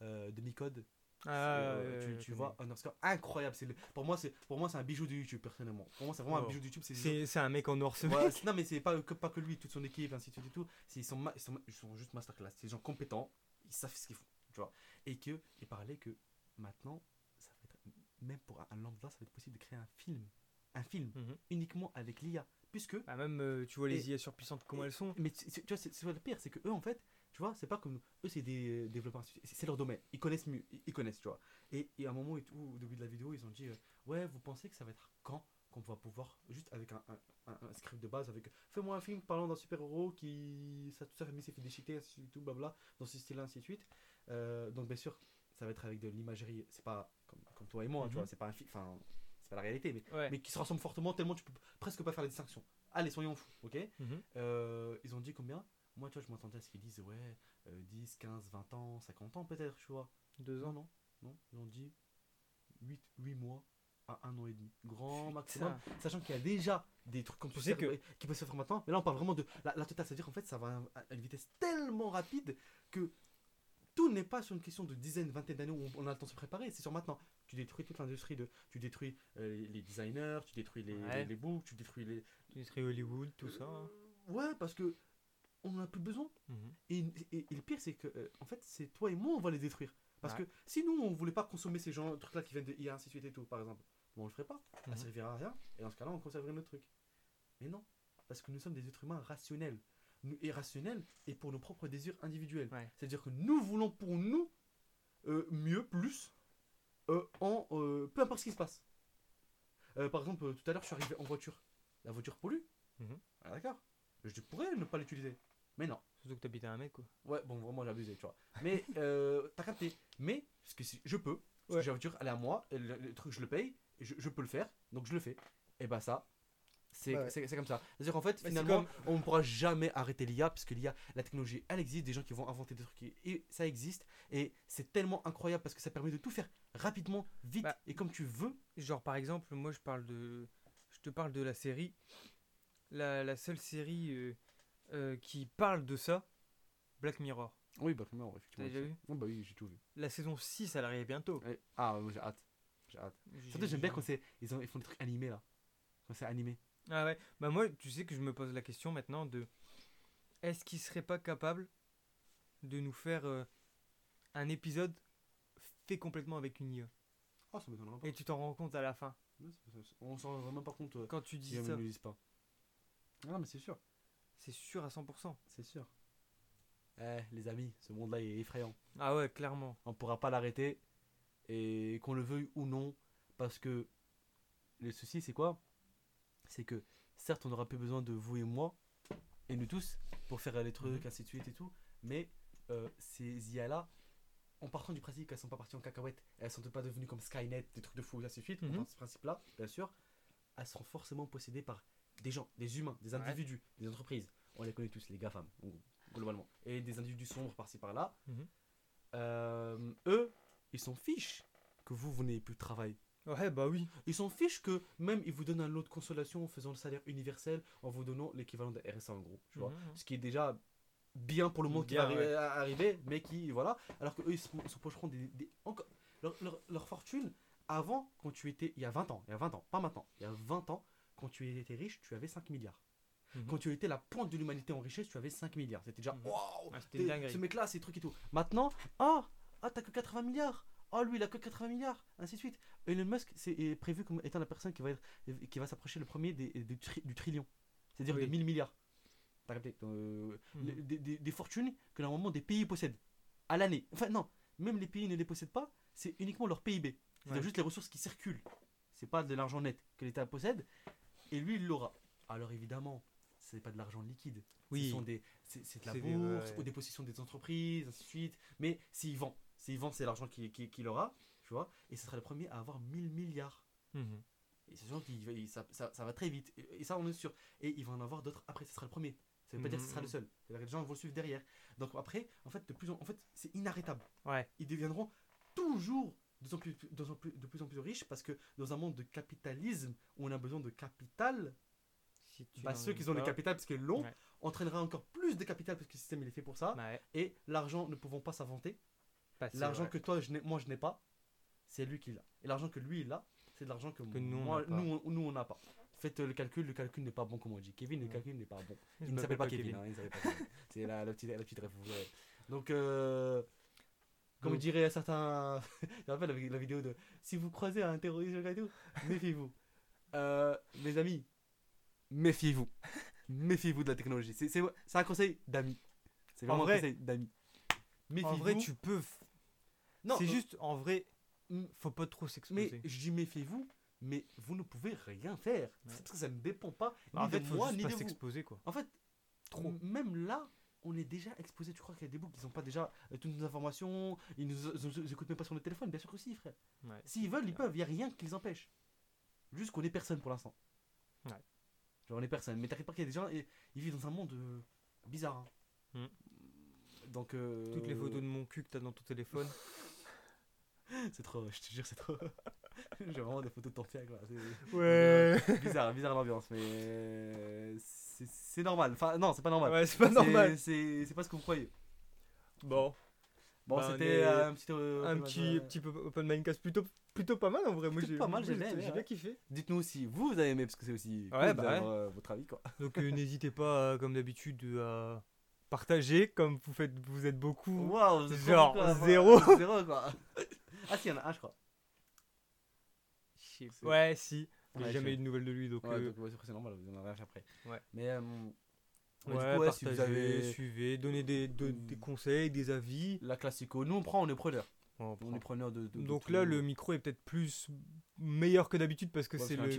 euh, de Micode. Ah, Euh, tu, tu vois, Underscore, incroyable. C'est le- pour moi, c'est pour moi, c'est un bijou de YouTube personnellement. Pour moi, c'est vraiment un bijou de YouTube. C'est un mec en or ce Ouais, mec. non mais c'est pas que, pas que lui, toute son équipe, ainsi de suite et tout. C'est- Ils sont, ils sont, ils sont juste masterclass. C'est des gens compétents, ils savent ce qu'ils font, tu vois. Et que, il parlait que maintenant, ça va être, même pour un, lambda, ça va être possible de créer un film, un film Mhm. uniquement avec l'IA, puisque. Bah, même, euh, tu vois les Et- IA surpuissantes, comment elles sont. Mais tu tu vois, c'est c'est le pire, c'est que eux en fait, tu vois, c'est pas comme eux, c'est des euh, développeurs, c'est leur domaine, ils connaissent mieux, ils, connaissent, tu vois. Et, et à un moment et tout, au début de la vidéo, ils ont dit, euh, ouais, vous pensez que ça va être quand qu'on va pouvoir, juste avec un, un- un- un script de base, avec fais-moi un film parlant d'un super-héros qui, ça tout ça, mais s'est fait déchiqueter, ainsi tout, blabla, dans ce style-là, ainsi de suite. Euh, donc bien sûr, ça va être avec de l'imagerie, c'est pas comme, comme toi et moi, tu Mhm. vois, c'est pas un film, enfin, c'est pas la réalité, mais, Ouais. mais qui se ressemble fortement tellement tu peux presque pas faire la distinction. Allez, soyons fous, ok? Mhm. euh, ils ont dit combien? Moi, tu vois, je m'attendais à ce qu'ils disent, ouais, euh, 10, 15, 20 ans, 50 ans peut-être, tu vois. Deux ans. non, non, ils ont dit 8, 8 mois à 1 an et demi. Grand maximum. Sachant qu'il y a déjà des trucs comme Tu sais que- qui peuvent se faire maintenant. Mais là, on parle vraiment de la, la totale. C'est-à-dire qu'en fait, ça va à une vitesse tellement rapide que tout n'est pas sur une question de dizaines, vingtaines d'années où on a le temps de se préparer. C'est sur maintenant. Tu détruis toute l'industrie de. Tu détruis euh, les, designers, tu détruis les, Ouais. les, les books, tu détruis les. Tu serais Hollywood, tout ça. hein. Euh, Ouais, parce que on en a plus besoin. Mhm. Et, et- et le pire, c'est que, euh, en fait, c'est toi et moi, on va les détruire. Parce Ouais. que si nous, on voulait pas consommer ces gens, trucs-là qui viennent de IA, ainsi de suite et tout, par exemple, bon, on le ferait pas. Ça Mhm. servira à rien. Et dans ce cas-là, on conserverait notre truc. Mais non. Parce que nous sommes des êtres humains rationnels. Nous, et rationnels, et pour nos propres désirs individuels. Ouais. C'est-à-dire que nous voulons pour nous euh, mieux, plus, euh, en peu importe ce qui se passe. Par exemple, tout à l'heure, je suis arrivé en voiture. La voiture pollue. Mhm. Ah, d'accord. Je pourrais ne pas l'utiliser. Mais non. Surtout que t'habites à un mec, quoi. Ouais, bon, vraiment, j'ai abusé, tu vois. Mais, euh, *laughs* t'as capté. Mais, parce que si- je peux, parce Ouais. que j'ai la voiture, elle est à moi, le, le truc, je le paye, je, je peux le faire, donc je le fais. Et bah, ça, c'est Ouais. comme ça. C'est-à-dire qu'en fait, finalement, on ne pourra jamais arrêter l'IA, puisque l'IA, la technologie, elle existe, des gens qui vont inventer des trucs, et, et ça existe, et c'est tellement incroyable parce que ça permet de tout faire rapidement, vite, Bah. et comme tu veux. Genre, par exemple, moi, je parle de. Je te parle de la série. La, la seule série euh, euh, qui parle de ça, Black Mirror. Oui, bah, effectivement. T'as déjà vu bah oui, j'ai tout vu. La saison 6, elle arrive bientôt. Ah, moi, j'ai hâte. J'ai hâte. Surtout, j'aime bien quand c'est, ils, ont- ils font des trucs animés, là. Quand c'est animé. Ah ouais, bah moi, tu sais que je me pose la question maintenant de est-ce qu'il serait pas capable de nous faire euh, un épisode fait complètement avec une IA Ah, ça m'étonnerait pas. Et tu t'en rends compte à la fin? On s'en rend vraiment pas compte euh, quand tu si dis jamais ça. ils ne le disent pas. Ah non, mais c'est sûr. C'est sûr à 100%. C'est sûr. Eh, les amis, ce monde-là est effrayant. Ah ouais, clairement. On pourra pas l'arrêter. Et qu'on le veuille ou non. Parce que le souci, c'est quoi? C'est que certes, on aura plus besoin de vous et moi. Et nous tous. Pour faire les trucs, Mhm. ainsi de suite et tout. Mais euh, ces IA-là. En partant du principe qu'elles sont pas parties en cacahuète, elles sont pas devenues comme Skynet, des trucs de fou, ainsi de suite. En Mhm. partant de ce principe-là, bien sûr, elles seront forcément possédées par des gens, des humains, des Ouais. individus, des entreprises. On les connaît tous, les GAFAM, globalement. Et des individus sombres par-ci par-là. Mhm. Euh, eux, ils s'en fichent que vous, vous n'ayez plus de travail. Ouais, bah oui. Ils s'en fichent que même ils vous donnent un lot de consolation en faisant le salaire universel, en vous donnant l'équivalent de RSA en gros. Tu vois Mhm. Ce qui est déjà bien pour le monde Bien, qui va ouais. à- arriver, mais qui, voilà. Alors que eux, ils se- s'empocheront des, des- encore, leur, leur- leur fortune, avant, quand tu étais, il y a 20 ans, il y a 20 ans, pas maintenant, il y a 20 ans, quand tu étais riche, tu avais 5 milliards. Mhm. Quand tu étais la pointe de l'humanité en richesse, tu avais 5 milliards. C'était déjà, Mhm. waouh Ah, une dinguerie. Ce mec-là, c'est trucs et tout. Maintenant, ah, Ah, t'as que 80 milliards. Oh, lui, il a que 80 milliards. Ainsi de suite. Elon Musk c'est est prévu comme étant la personne qui va, être, qui va s'approcher le premier des, des tri- du trillion. C'est-à-dire Oui. des 1000 milliards. T'as capté Euh, Mhm. des, des- des fortunes que normalement des pays possèdent à l'année. Enfin, non, même les pays ne les possèdent pas, c'est uniquement leur PIB. C'est-à-dire Ouais. juste les ressources qui circulent. C'est pas de l'argent net que l'État possède. Et lui, il l'aura. Alors évidemment, c'est pas de l'argent liquide. Oui. Ce sont des, c'est, de la C'est des- bourse ouais. ou des possessions des entreprises, ainsi de suite. Mais s'il vend, s'il vend, c'est l'argent qu'il, qu'il- qu'il aura, tu vois. Et ce sera le premier à avoir 1000 milliards. Mhm. Et c'est sûr qu'il ça, ça, ça va très vite. Et, et ça, on est sûr. Et il va en avoir d'autres après, ce sera le premier. Ça veut pas dire que ce sera le Mhm. seul. Que les gens vont le suivre derrière. Donc après, en fait, de plus en, en fait, c'est inarrêtable. Ouais. Ils deviendront toujours de plus, en plus, de en riches parce que dans un monde de capitalisme où on a besoin de capital, Si bah, ceux qui ont le capital parce qu'ils l'ont Ouais. entraînera encore plus de capital parce que le système il est fait pour ça. Ouais. Et l'argent ne pouvant pas s'inventer, Bah, l'argent que toi, je moi je n'ai pas, c'est lui qui l'a. Et l'argent que lui il a, c'est de l'argent que, Que nous, on moi, n'a pas. nous, nous on n'a pas. Faites euh, le calcul, le calcul n'est pas bon comme on dit. Kevin, le calcul n'est pas bon. Il ne s'appelle pas Kevin, hein, pas Kevin. *laughs* c'est la, la petite, la petite verrez. Donc, euh, comme Donc- dirait certains. *laughs* je rappelle la, la vidéo de Si vous croisez un terroriste méfiez-vous. Euh, mes amis, méfiez-vous. *laughs* méfiez-vous de la technologie. C'est c'est- c'est un conseil d'amis. C'est En vraiment vrai- un conseil d'amis. En Méfiez-vous. vrai, tu peux. Non, c'est euh, juste, en vrai, faut pas trop Mais s'exposer. je dis méfiez-vous, mais vous ne pouvez rien faire. Ouais. Parce que ça ne dépend pas Bah, ni en fait, de faut moi juste ni pas de vous. s'exposer, quoi. En fait, Trop. même là, on est déjà exposé. Tu crois qu'il y a des boucs qui n'ont pas déjà euh, toutes nos informations Ils nous, écoutent même pas sur le téléphone Bien sûr que si, frère. Ouais. S'ils veulent, ils peuvent. Il n'y a rien qui les empêche. Juste qu'on est personne pour l'instant. Ouais. Genre, on est personne. Mais t'inquiète pas qu'il y a des gens, ils, ils vivent dans un monde euh, bizarre. hein. Hmm. Donc. euh, Toutes les photos de mon cul que t'as dans ton téléphone. *laughs* C'est trop, je te jure, c'est trop. *laughs* *laughs* J'ai vraiment des photos de là. c'est- Ouais. bizarre, bizarre l'ambiance, mais euh, c'est normal. Enfin, non, c'est pas normal. Ouais, c'est pas normal. C'est pas ce que vous croyez. Bon, Bon, on c'était un petit. euh, un petit, euh, petit peu open mindcast plutôt, plutôt pas mal en vrai. Moi, j'ai pas mal, j'ai bien ouais. kiffé. Dites-nous si vous, vous avez aimé, parce que c'est aussi. cool Ouais, bah ouais. euh, votre avis, quoi. Donc n'hésitez pas, comme d'habitude, à partager, comme vous faites, vous êtes beaucoup. Waouh, vous êtes trop Genre zéro. Zéro, quoi. *laughs* Ah, si, il y en a un, je crois. Ouais, si. J'ai jamais eu de nouvelles de lui, donc. Ouais, euh, donc, c'est normal, vous en avez après. Ouais. Mais. euh, ouais, du coup, ouais, si vous avez suivez, donnez des, de- des conseils, des avis. la classico, nous on prend, on est preneur. On est preneur de. Donc là, le micro est peut-être plus meilleur que d'habitude parce que c'est le.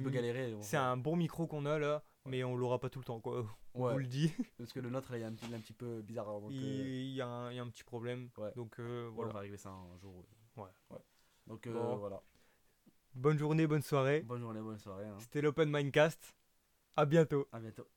C'est un bon micro qu'on a là, mais on l'aura pas tout le temps, quoi. On vous le dit. *laughs* parce que le nôtre, là, il est un petit, un petit peu bizarre. donc, il, euh, y a un, il y a un petit problème. Donc euh, voilà. On va régler ça un jour. Ouais. Donc euh, Bon. voilà. Bonne journée, bonne soirée. Bonne journée, bonne soirée. hein. C'était l'Open Mindcast. À bientôt. À bientôt.